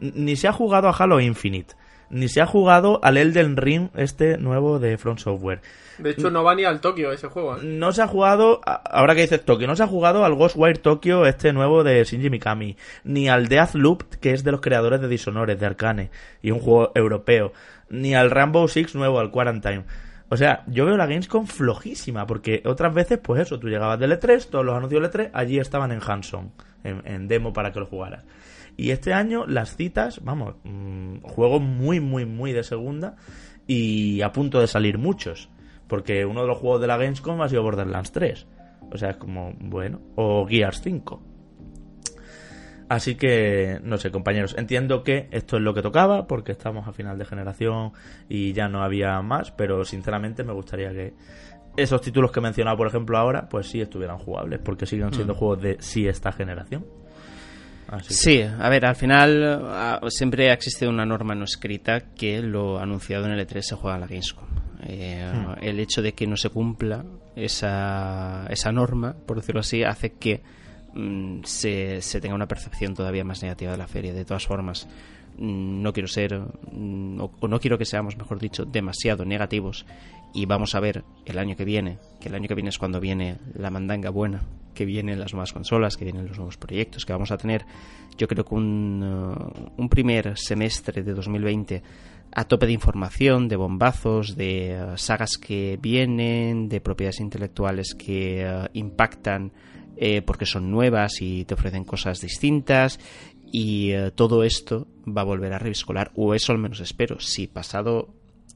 Ni se ha jugado a Halo Infinite ni se ha jugado al Elden Ring este nuevo de Front Software. De hecho, no va ni al Tokio ese juego. ¿eh? No se ha jugado, ahora que dices Tokio, no se ha jugado al Ghostwire Tokyo este nuevo de Shinji Mikami, ni al Deathloop, que es de los creadores de Dishonored, de Arcane, y un juego europeo, ni al Rainbow Six nuevo, al Quarantine. O sea, yo veo la Gamescom flojísima, porque otras veces, pues eso, tú llegabas del E3, todos los anuncios del E3, allí estaban en Hanson, en, en demo para que lo jugaras. Y este año las citas, vamos, mm, juego muy, muy, muy de segunda y a punto de salir muchos. Porque uno de los juegos de la Gamescom ha sido Borderlands 3. O sea, es como, bueno, o Gears 5. Así que, no sé, compañeros, entiendo que esto es lo que tocaba, porque estamos a final de generación y ya no había más, pero sinceramente me gustaría que esos títulos que he mencionado, por ejemplo, ahora, pues sí estuvieran jugables, porque siguen siendo mm. juegos de sí esta generación. Sí, a ver, al final ah, siempre ha existido una norma no escrita que lo anunciado en el E3 se juega a la Gamescom. Eh, hmm. El hecho de que no se cumpla esa, esa norma, por decirlo así, hace que mm, se, se tenga una percepción todavía más negativa de la feria. De todas formas, no quiero ser, mm, o no quiero que seamos, mejor dicho, demasiado negativos y vamos a ver el año que viene, que el año que viene es cuando viene la mandanga buena, que vienen las nuevas consolas, que vienen los nuevos proyectos, que vamos a tener, yo creo que un, uh, un primer semestre de 2020 a tope de información, de bombazos, de uh, sagas que vienen, de propiedades intelectuales que uh, impactan eh, porque son nuevas y te ofrecen cosas distintas y todo esto va a volver a reviscolar, o eso al menos espero, si pasado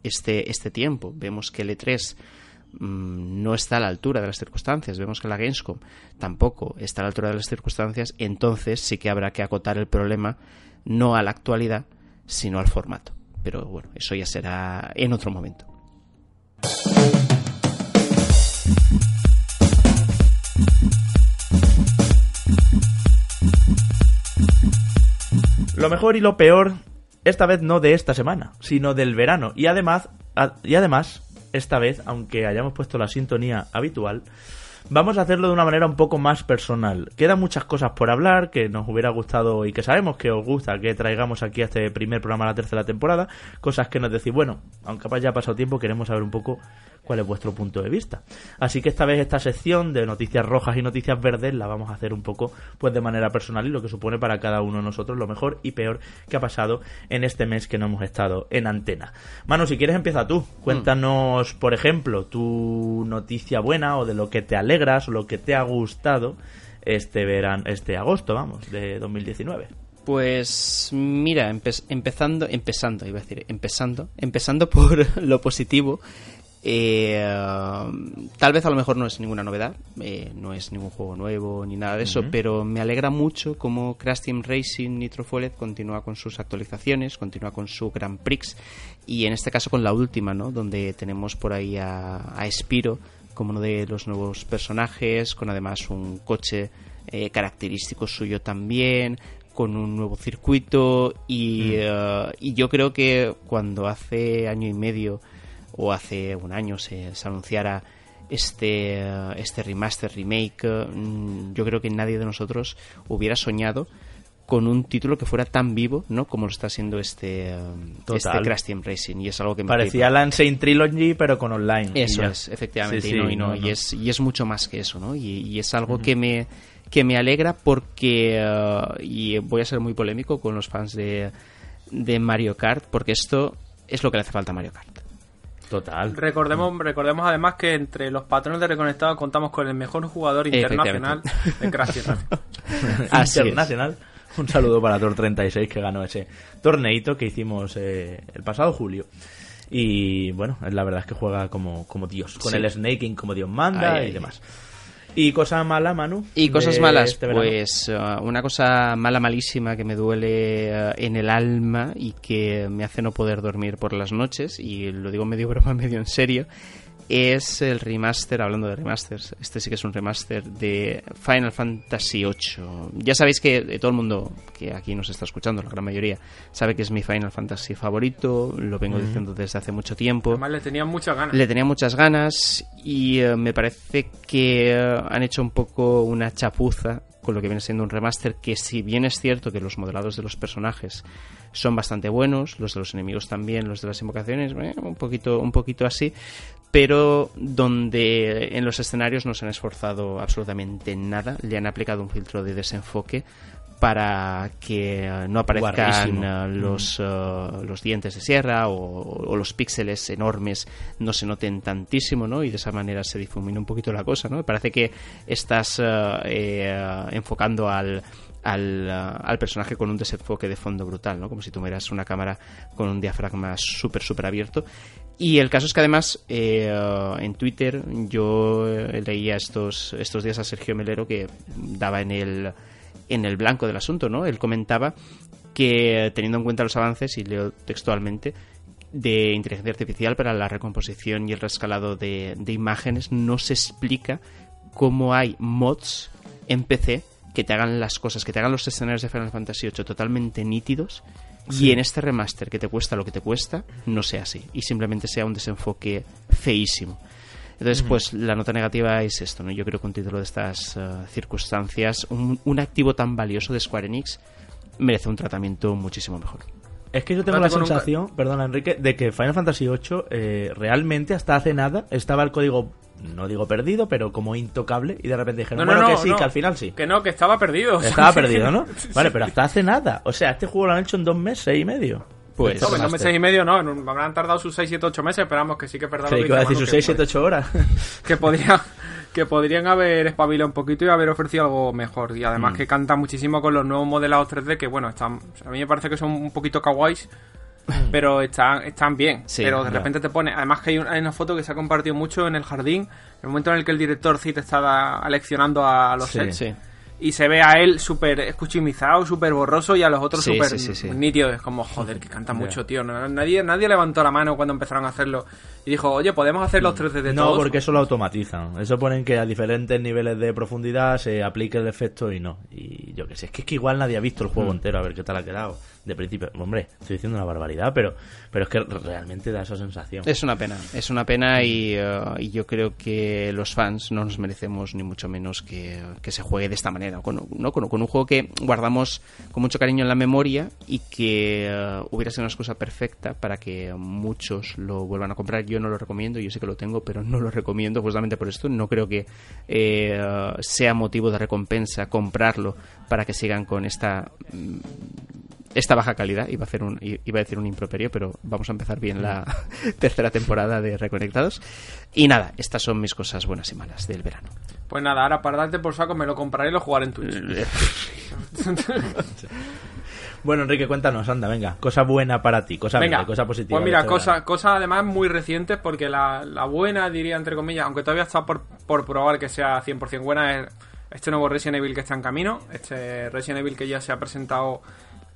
este, este tiempo. Vemos que el E3 mm, no está a la altura de las circunstancias. Vemos que la Gamescom tampoco está a la altura de las circunstancias. Entonces sí que habrá que acotar el problema no a la actualidad, sino al formato. Pero bueno, eso ya será en otro momento. Lo mejor y lo peor esta vez no de esta semana, sino del verano. Y además, y además, esta vez, aunque hayamos puesto la sintonía habitual, vamos a hacerlo de una manera un poco más personal. Quedan muchas cosas por hablar que nos hubiera gustado y que sabemos que os gusta que traigamos aquí a este primer programa de la tercera temporada. Cosas que nos decís, bueno, aunque ya ha pasado tiempo, queremos saber un poco cuál es vuestro punto de vista. Así que esta vez esta sección de noticias rojas y noticias verdes la vamos a hacer un poco pues de manera personal y lo que supone para cada uno de nosotros lo mejor y peor que ha pasado en este mes que no hemos estado en antena. Manu, si quieres empieza tú. Cuéntanos, por ejemplo, tu noticia buena o de lo que te alegras o lo que te ha gustado este verano, este agosto, vamos, de 2019. Pues mira, empezando, empezando, iba a decir, empezando, empezando por lo positivo, eh, tal vez a lo mejor no es ninguna novedad, eh, no es ningún juego nuevo ni nada de eso, pero me alegra mucho como Crash Team Racing Nitro Fueled continúa con sus actualizaciones, continúa con su Grand Prix y en este caso con la última, ¿no? Donde tenemos por ahí a, a Spiro como uno de los nuevos personajes, con además un coche eh, característico suyo también, con un nuevo circuito y, mm. y yo creo que cuando hace año y medio o hace un año se, anunciara este, este remaster, remake, mm, yo creo que nadie de nosotros hubiera soñado con un título que fuera tan vivo, ¿no? Como lo está haciendo este, este Crash Team Racing. Y es algo que me Parecía la Insane Trilogy, pero con online. Eso es, efectivamente. y, no, y, es, y es mucho más que eso, ¿no? Y, es algo que me que me alegra porque, uh, y voy a ser muy polémico con los fans de, de Mario Kart, porque esto es lo que le hace falta a Mario Kart. Total. Recordemos, recordemos además que entre los patrones de Reconectado contamos con el mejor jugador internacional de Crash Internacional. Un saludo para Tor36 que ganó ese torneito que hicimos eh, el pasado julio. Y bueno, la verdad es que juega como, como Dios, con el snaking como Dios manda y demás. ¿Y cosa mala, Manu? Y cosas malas, este pues uh, una cosa mala, malísima que me duele uh, en el alma y que me hace no poder dormir por las noches, y lo digo medio broma, medio en serio, es el remaster, hablando de remasters, este sí que es un remaster de Final Fantasy VIII. Ya sabéis que todo el mundo que aquí nos está escuchando, la gran mayoría, sabe que es mi Final Fantasy favorito, lo vengo diciendo desde hace mucho tiempo. Además le tenía muchas ganas. Le tenía muchas ganas y eh, me parece que eh, han hecho un poco una chapuza con lo que viene siendo un remaster que si bien es cierto que los modelados de los personajes son bastante buenos, los de los enemigos también, los de las invocaciones, eh, un poquito, un poquito así, pero donde en los escenarios no se han esforzado absolutamente nada, le han aplicado un filtro de desenfoque para que no aparezcan eh, los, eh, los dientes de sierra o, los píxeles enormes no se noten tantísimo, ¿no? Y de esa manera se difumina un poquito la cosa, ¿no? Parece que estás enfocando al, al, al, personaje con un desenfoque de fondo brutal, ¿no? Como si tuvieras una cámara con un diafragma súper, súper abierto. Y el caso es que además eh, en Twitter yo leía estos, estos días a Sergio Melero que daba en el, en el blanco del asunto, ¿no? Él comentaba que teniendo en cuenta los avances, y leo textualmente, de inteligencia artificial para la recomposición y el rescalado de, de imágenes, no se explica cómo hay mods en PC que te hagan las cosas, que te hagan los escenarios de Final Fantasy VIII totalmente nítidos y en este remaster que te cuesta lo que te cuesta, no sea así y simplemente sea un desenfoque feísimo. Entonces, pues la nota negativa es esto, ¿no? Yo creo que un título de estas eh, circunstancias, un, activo tan valioso de Square Enix, merece un tratamiento muchísimo mejor. Es que yo tengo la sensación, perdona Enrique, de que Final Fantasy VIII eh, realmente hasta hace nada estaba el código no digo perdido, pero como intocable, y de repente dijeron, bueno, que sí, que al final sí. Que no, que estaba perdido. Estaba perdido, ¿no? Vale, pero hasta hace nada. O sea, este juego lo han hecho en dos meses y medio. Pues. No, en dos meses y medio no, habrán tardado sus 6, 7, 8 meses, esperamos que sí que perdaron. Sí, que decir sus 6, 7, 8 horas. Que podrían, que podrían haber espabilado un poquito y haber ofrecido algo mejor. Y además mm. que canta muchísimo con los nuevos modelados 3D, que bueno, están, a mí me parece que son un poquito kawaiis pero están, están bien. pero de repente te pone. Además, que hay, una foto que se ha compartido mucho en el jardín. El momento en el que el director Cid está aleccionando a los sets y se ve a él súper escuchimizado, súper borroso y a los otros súper nítidos. Es como, joder, que canta mucho, tío. Nadie, nadie levantó la mano cuando empezaron a hacerlo y dijo, oye, ¿podemos hacer los 3D de No, porque eso lo automatizan. Eso ponen que a diferentes niveles de profundidad se aplique el efecto y no. Y yo qué sé, es que, es que igual nadie ha visto el juego mm. entero a ver qué tal ha quedado. De principio, hombre, estoy diciendo una barbaridad, pero, pero es que realmente da esa sensación. Es una pena, es una pena y, y yo creo que los fans no nos merecemos ni mucho menos que, que se juegue de esta manera con, ¿no? con, un juego que guardamos con mucho cariño en la memoria y que uh, hubiera sido una excusa perfecta para que muchos lo vuelvan a comprar. Yo no lo recomiendo, yo sé que lo tengo, pero no lo recomiendo justamente por esto. No creo que eh, sea motivo de recompensa comprarlo para que sigan con esta mm, esta baja calidad, iba a, hacer un, iba a decir un improperio, pero vamos a empezar bien la tercera temporada de Reconectados. Y nada, estas son mis cosas buenas y malas del verano. Pues nada, ahora para darte por saco me lo compraré y lo jugaré en Twitch. bueno, Enrique, cuéntanos, anda, venga. Cosa buena para ti, cosa, venga, cosa positiva. Pues mira, cosa, cosa además muy reciente, porque la, la, buena, diría entre comillas, aunque todavía está por, por probar que sea 100% buena, es este nuevo Resident Evil que está en camino. Este Resident Evil que ya se ha presentado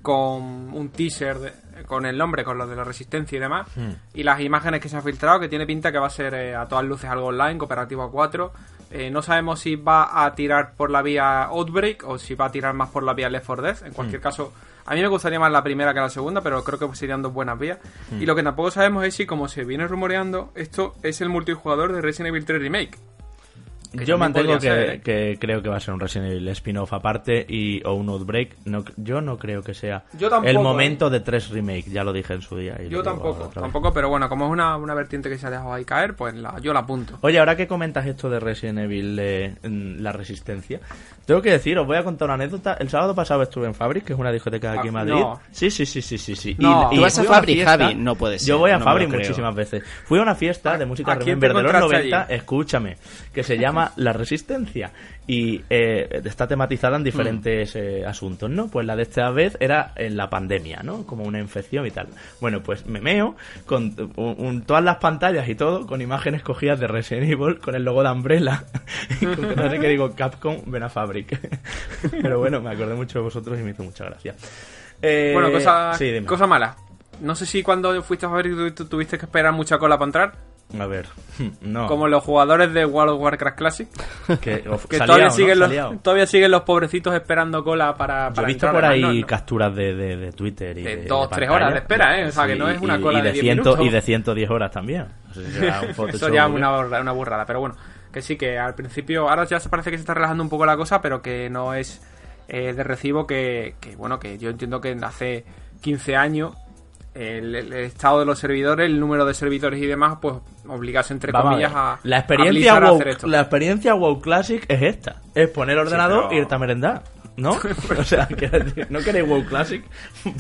con un teaser con el nombre, con lo de la resistencia y demás, y las imágenes que se han filtrado, que tiene pinta que va a ser eh, a todas luces algo online, cooperativo a 4. Eh, no sabemos si va a tirar por la vía Outbreak o si va a tirar más por la vía Left 4 Dead. En cualquier caso, a mí me gustaría más la primera que la segunda, pero creo que serían dos buenas vías. Y lo que tampoco sabemos es si, como se viene rumoreando, esto es el multijugador de Resident Evil 3 Remake. Que Yo mantengo podría que, ser, ¿eh? que creo que va a ser un Resident Evil spin-off aparte y, o un Outbreak. No, yo no creo que sea Yo tampoco, el ¿eh? momento de tres remake, ya lo dije en su día. y Yo tampoco, tampoco, pero bueno, como es una, una vertiente que se ha dejado ahí caer, pues la- yo la apunto. Oye, ahora que comentas esto de Resident Evil, eh, la resistencia, tengo que decir, os voy a contar una anécdota. El sábado pasado estuve en Fabric, que es una discoteca aquí en Ah, Madrid. no. Sí, sí, sí, sí, sí. sí. No. ¿Tú vas a Fabric, Javi? No puede ser, Yo voy a no Fabric muchísimas veces. Fui a una fiesta de música ¿A quién te Remember de los encontraste 90, allí? escúchame, que se llama La Resistencia. Y eh, está tematizada en diferentes eh, asuntos, ¿no? Pues la de esta vez era en la pandemia, ¿no? Como una infección y tal. Bueno, pues me meo con un- un- todas las pantallas y todo, con imágenes cogidas de Resident Evil, con el logo de Umbrella. y con que no sé qué digo, Capcom, ven a Fabric. Pero bueno, me acordé mucho de vosotros y me hizo mucha gracia. Eh, Bueno, cosa, sí, cosa mala. No sé si cuando fuiste a Fabric tu- tu- tuviste que esperar mucha cola para entrar, A ver, no. como los jugadores de World of Warcraft Classic, que, of- todavía, siguen los, todavía siguen los pobrecitos esperando cola para, Yo para he visto por ahí además, no, no. capturas de, de, de Twitter y De de, dos, tres horas de espera, ¿eh? O sea, que no es una y- cola y de de 10 ciento, minutos. Y de 110 horas también. Un Eso ya es una, una burrada, pero bueno, que sí, que al principio, ahora ya se parece que se está relajando un poco la cosa, pero que no es eh, de recibo que, que, bueno, que yo entiendo que hace 15 años el, el estado de los servidores, el número de servidores y demás, pues obligase entre Vamos comillas a, la a experiencia a WoW, hacer esto. la experiencia WoW Classic es esta es poner el ordenador pero- e irte a merendar ¿no? o sea no queréis WoW Classic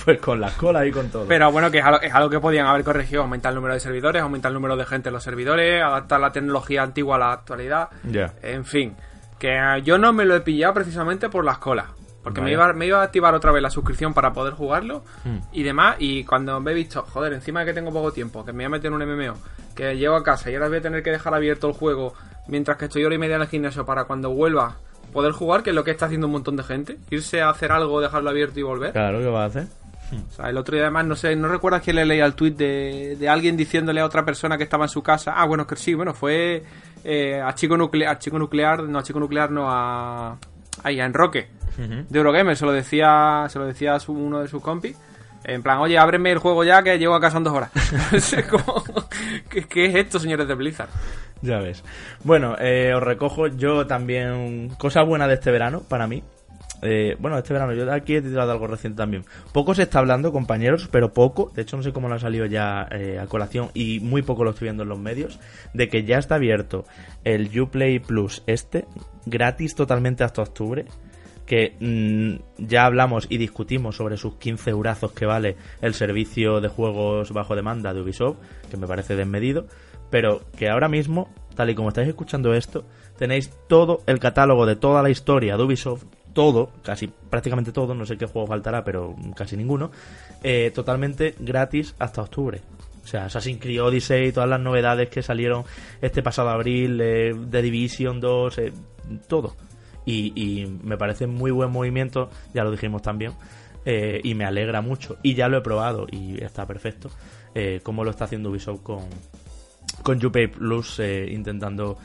pues con las colas y con todo Pero bueno, que es algo, es algo que podían haber corregido, aumentar el número de servidores, aumentar el número de gente en los servidores, adaptar la tecnología antigua a la actualidad. Ya. En fin, que yo no me lo he pillado precisamente por las colas. Porque me iba, me iba a activar otra vez la suscripción para poder jugarlo Hmm. y demás. Y cuando me he visto, joder, encima de que tengo poco tiempo, que me voy a meter en un MMO, que llego a casa y ahora voy a tener que dejar abierto el juego mientras que estoy hora y media en el gimnasio para cuando vuelva poder jugar, que es lo que está haciendo un montón de gente. Irse a hacer algo, dejarlo abierto y volver. claro ¿qué vas a hacer? O sea, el otro día además, no sé, no recuerdas que le leía el tuit de, de alguien diciéndole a otra persona que estaba en su casa. Ah, bueno, que sí, bueno, fue eh, a Chico Nuclear, a Chico Nuclear, no, a Chico Nuclear, no, a. Ahí, a Enroque, de Eurogamer, se lo decía, se lo decía a su- uno de sus compis. En plan, oye, ábreme el juego ya que llego a casa en dos horas. ¿qué, qué es esto, señores de Blizzard? Ya ves. Bueno, eh, os recojo yo también. Cosa buena de este verano, para mí. Eh, bueno, este verano, yo aquí he titulado algo reciente también. Poco se está hablando, compañeros, pero poco. De hecho, no sé cómo lo ha salido ya eh, a colación y muy poco lo estoy viendo en los medios. De que ya está abierto el Uplay Plus este, gratis totalmente hasta octubre. Que mm, ya hablamos y discutimos sobre sus 15 eurazos que vale el servicio de juegos bajo demanda de Ubisoft, que me parece desmedido pero que ahora mismo, tal y como estáis escuchando esto, tenéis todo el catálogo de toda la historia de Ubisoft, todo, casi prácticamente todo, no sé qué juego faltará, pero casi ninguno, eh, totalmente gratis hasta octubre. O sea, Assassin's Creed Odyssey, todas las novedades que salieron este pasado abril, eh, The Division 2, eh, todo. Y, me parece muy buen movimiento, ya lo dijimos también, eh, y me alegra mucho. Y ya lo he probado y está perfecto, eh, como lo está haciendo Ubisoft con, con Upay Plus eh, intentando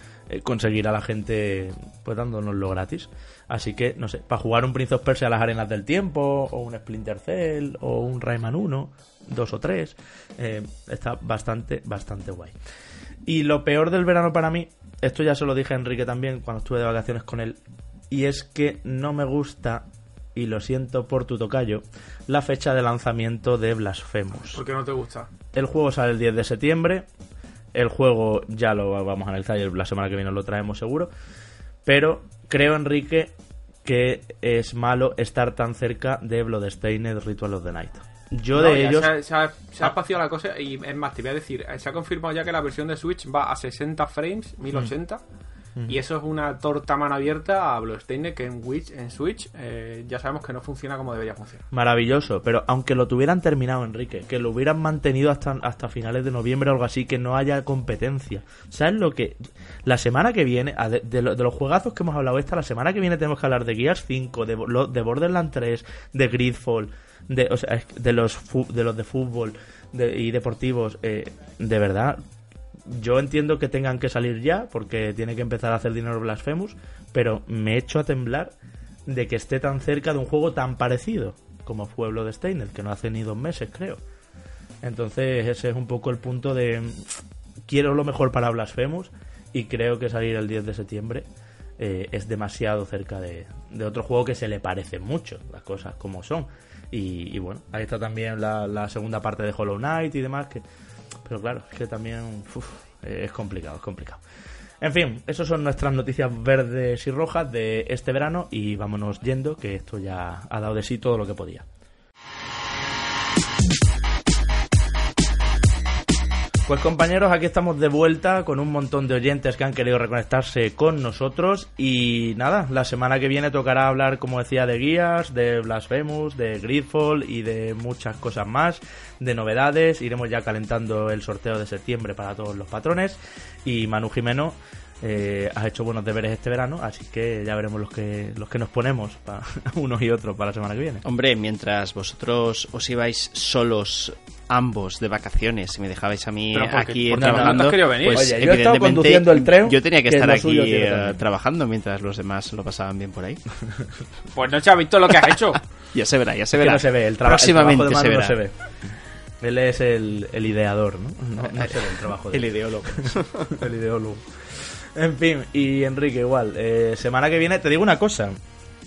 conseguir a la gente pues dándonoslo gratis. Así que, no sé, para jugar un Prince of Persia a las arenas del tiempo, o un Splinter Cell, o un Rayman 1, 2 o 3, eh, está bastante, bastante guay. Y lo peor del verano para mí, esto ya se lo dije a Enrique también cuando estuve de vacaciones con él, y es que no me gusta, y lo siento por tu tocayo, la fecha de lanzamiento de Blasphemous. ¿Por qué no te gusta? El juego sale el 10 de septiembre. El juego ya lo vamos a analizar y la semana que viene lo traemos seguro. Pero creo, Enrique, que es malo estar tan cerca de Bloodstained Ritual of the Night. Yo No, de ellos... Se ha, se ha- se ha espaciado la cosa y es más, te voy a decir, eh, se ha confirmado ya que la versión de Switch va a 60 frames, 1080. Y eso es una torta mano abierta a Bloodstained que en, Witch, en Switch eh, ya sabemos que no funciona como debería funcionar. Maravilloso, pero aunque lo tuvieran terminado, Enrique, que lo hubieran mantenido hasta, hasta finales de noviembre o algo así, que no haya competencia. ¿Sabes lo que...? La semana que viene, de, los juegazos que hemos hablado esta, la semana que viene tenemos que hablar de Gears 5, de, de Borderlands 3, de Gridfall, de, o sea, de, los, de los de fútbol y deportivos. Eh, de verdad, yo entiendo que tengan que salir ya porque tiene que empezar a hacer dinero Blasphemous, pero me echo a temblar de que esté tan cerca de un juego tan parecido como Pueblo de Steiner, que no hace ni dos meses, creo. Entonces ese es un poco el punto de quiero lo mejor para Blasphemous y creo que salir el 10 de septiembre eh, es demasiado cerca de, otro juego que se le parece mucho, las cosas como son. Y, bueno, ahí está también la, segunda parte de Hollow Knight y demás, que pero claro, es que también es complicado, es complicado. En fin, esas son nuestras noticias verdes y rojas de este verano y vámonos yendo, que esto ya ha dado de sí todo lo que podía. Pues compañeros, aquí estamos de vuelta con un montón de oyentes que han querido reconectarse con nosotros. Y nada, la semana que viene tocará hablar, como decía, de guías, de Blasphemous, de Gridfall y de muchas cosas más, de novedades, iremos ya calentando el sorteo de septiembre para todos los patrones. Y Manu Jimeno eh, has hecho buenos deberes este verano, así que ya veremos los que los que nos ponemos para unos y otros para la semana que viene. Hombre, mientras vosotros os ibais solos ambos de vacaciones y me dejabais a mí aquí trabajando, pues Oye, yo he conduciendo el tren. Yo tenía que, estar aquí eh, trabajando mientras los demás lo pasaban bien por ahí. Pues no se ha visto lo que has hecho. ya se verá, ya se verá. no se ve, el, Próximamente se verá. se ve. Él es el, el ideador, ¿no? No, se ve el trabajo de El ideólogo. el ideólogo. En fin, y Enrique, igual. Eh, semana que viene, te digo una cosa.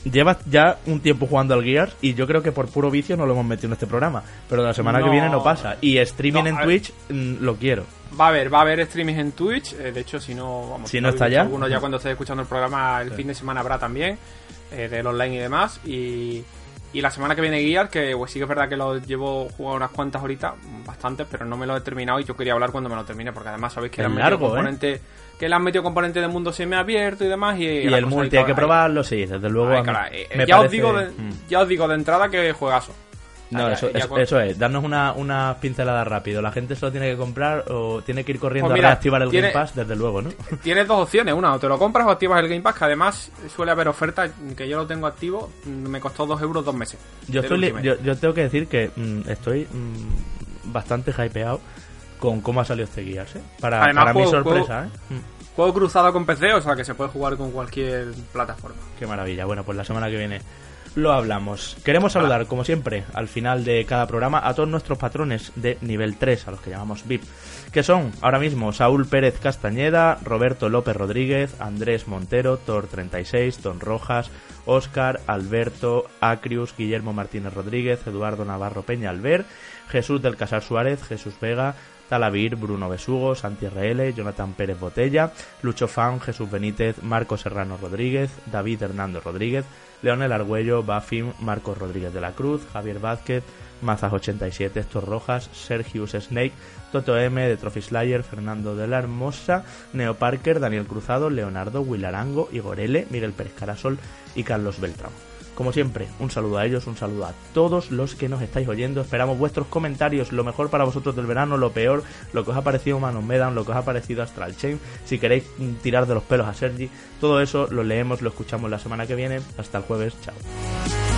Llevas ya un tiempo jugando al Gears y yo creo que por puro vicio no lo hemos metido en este programa. Pero la semana que viene no pasa. Y streaming en Twitch mm, lo quiero. Va a haber, va a haber streaming en Twitch. Eh, de hecho, si no, vamos. Si no está ya. Algunos ya cuando esté escuchando el programa el fin de semana habrá también. Eh, del online y demás. Y, y la semana que viene Gears, que pues sí que es verdad que lo llevo jugado unas cuantas horitas, bastantes, pero no me lo he terminado y yo quería hablar cuando me lo termine, porque además sabéis que era largo, componente que le han metido componente del mundo semiabierto y demás. Y, y el multi hay que probarlo, sí, desde luego. Eh, ya, os digo de, mm. ya os digo de entrada que juegazo. No, eso, es, darnos una, una pincelada rápido. La gente solo tiene que comprar o tiene que ir corriendo pues a reactivar el Game Pass, desde luego, ¿no? Tienes dos opciones. Una, o te lo compras o activas el Game Pass, que además suele haber ofertas que yo lo tengo activo. Me costó dos euros dos meses. Yo, yo, tengo que decir que mm, estoy mm, bastante hypeado con cómo ha salido este Gears, ¿eh? Para, para mi sorpresa, ¿eh? Mm. Juego cruzado con PC, o sea que se puede jugar con cualquier plataforma. Qué maravilla. Bueno, pues la semana que viene lo hablamos. Queremos saludar, como siempre, al final de cada programa a todos nuestros patrones de nivel 3, a los que llamamos VIP, que son ahora mismo Saúl Pérez Castañeda, Roberto López Rodríguez, Andrés Montero, Tor36, Don Rojas, Óscar, Alberto, Acrius, Guillermo Martínez Rodríguez, Eduardo Navarro Peña Alver, Jesús del Casar Suárez, Jesús Vega, Talavir, Bruno Besugo, Santi RL, Jonathan Pérez Botella, Lucho Fan, Jesús Benítez, Marco Serrano Rodríguez, David Hernando Rodríguez, Leonel Argüello, Bafim, Marcos Rodríguez de la Cruz, Javier Vázquez, Mazas87, Héctor Rojas, Sergius Snake, Toto M, de Trophy Slayer, Fernando de la Hermosa, Neo Parker, Daniel Cruzado, Leonardo, Willarango, Igor L, Miguel Pérez Carasol y Carlos Beltrán. Como siempre, un saludo a ellos, un saludo a todos los que nos estáis oyendo. Esperamos vuestros comentarios, lo mejor para vosotros del verano, lo peor, lo que os ha parecido Manos Medan, lo que os ha parecido Astral Chain. Si queréis tirar de los pelos a Sergi, todo eso lo leemos, lo escuchamos la semana que viene. Hasta el jueves, chao.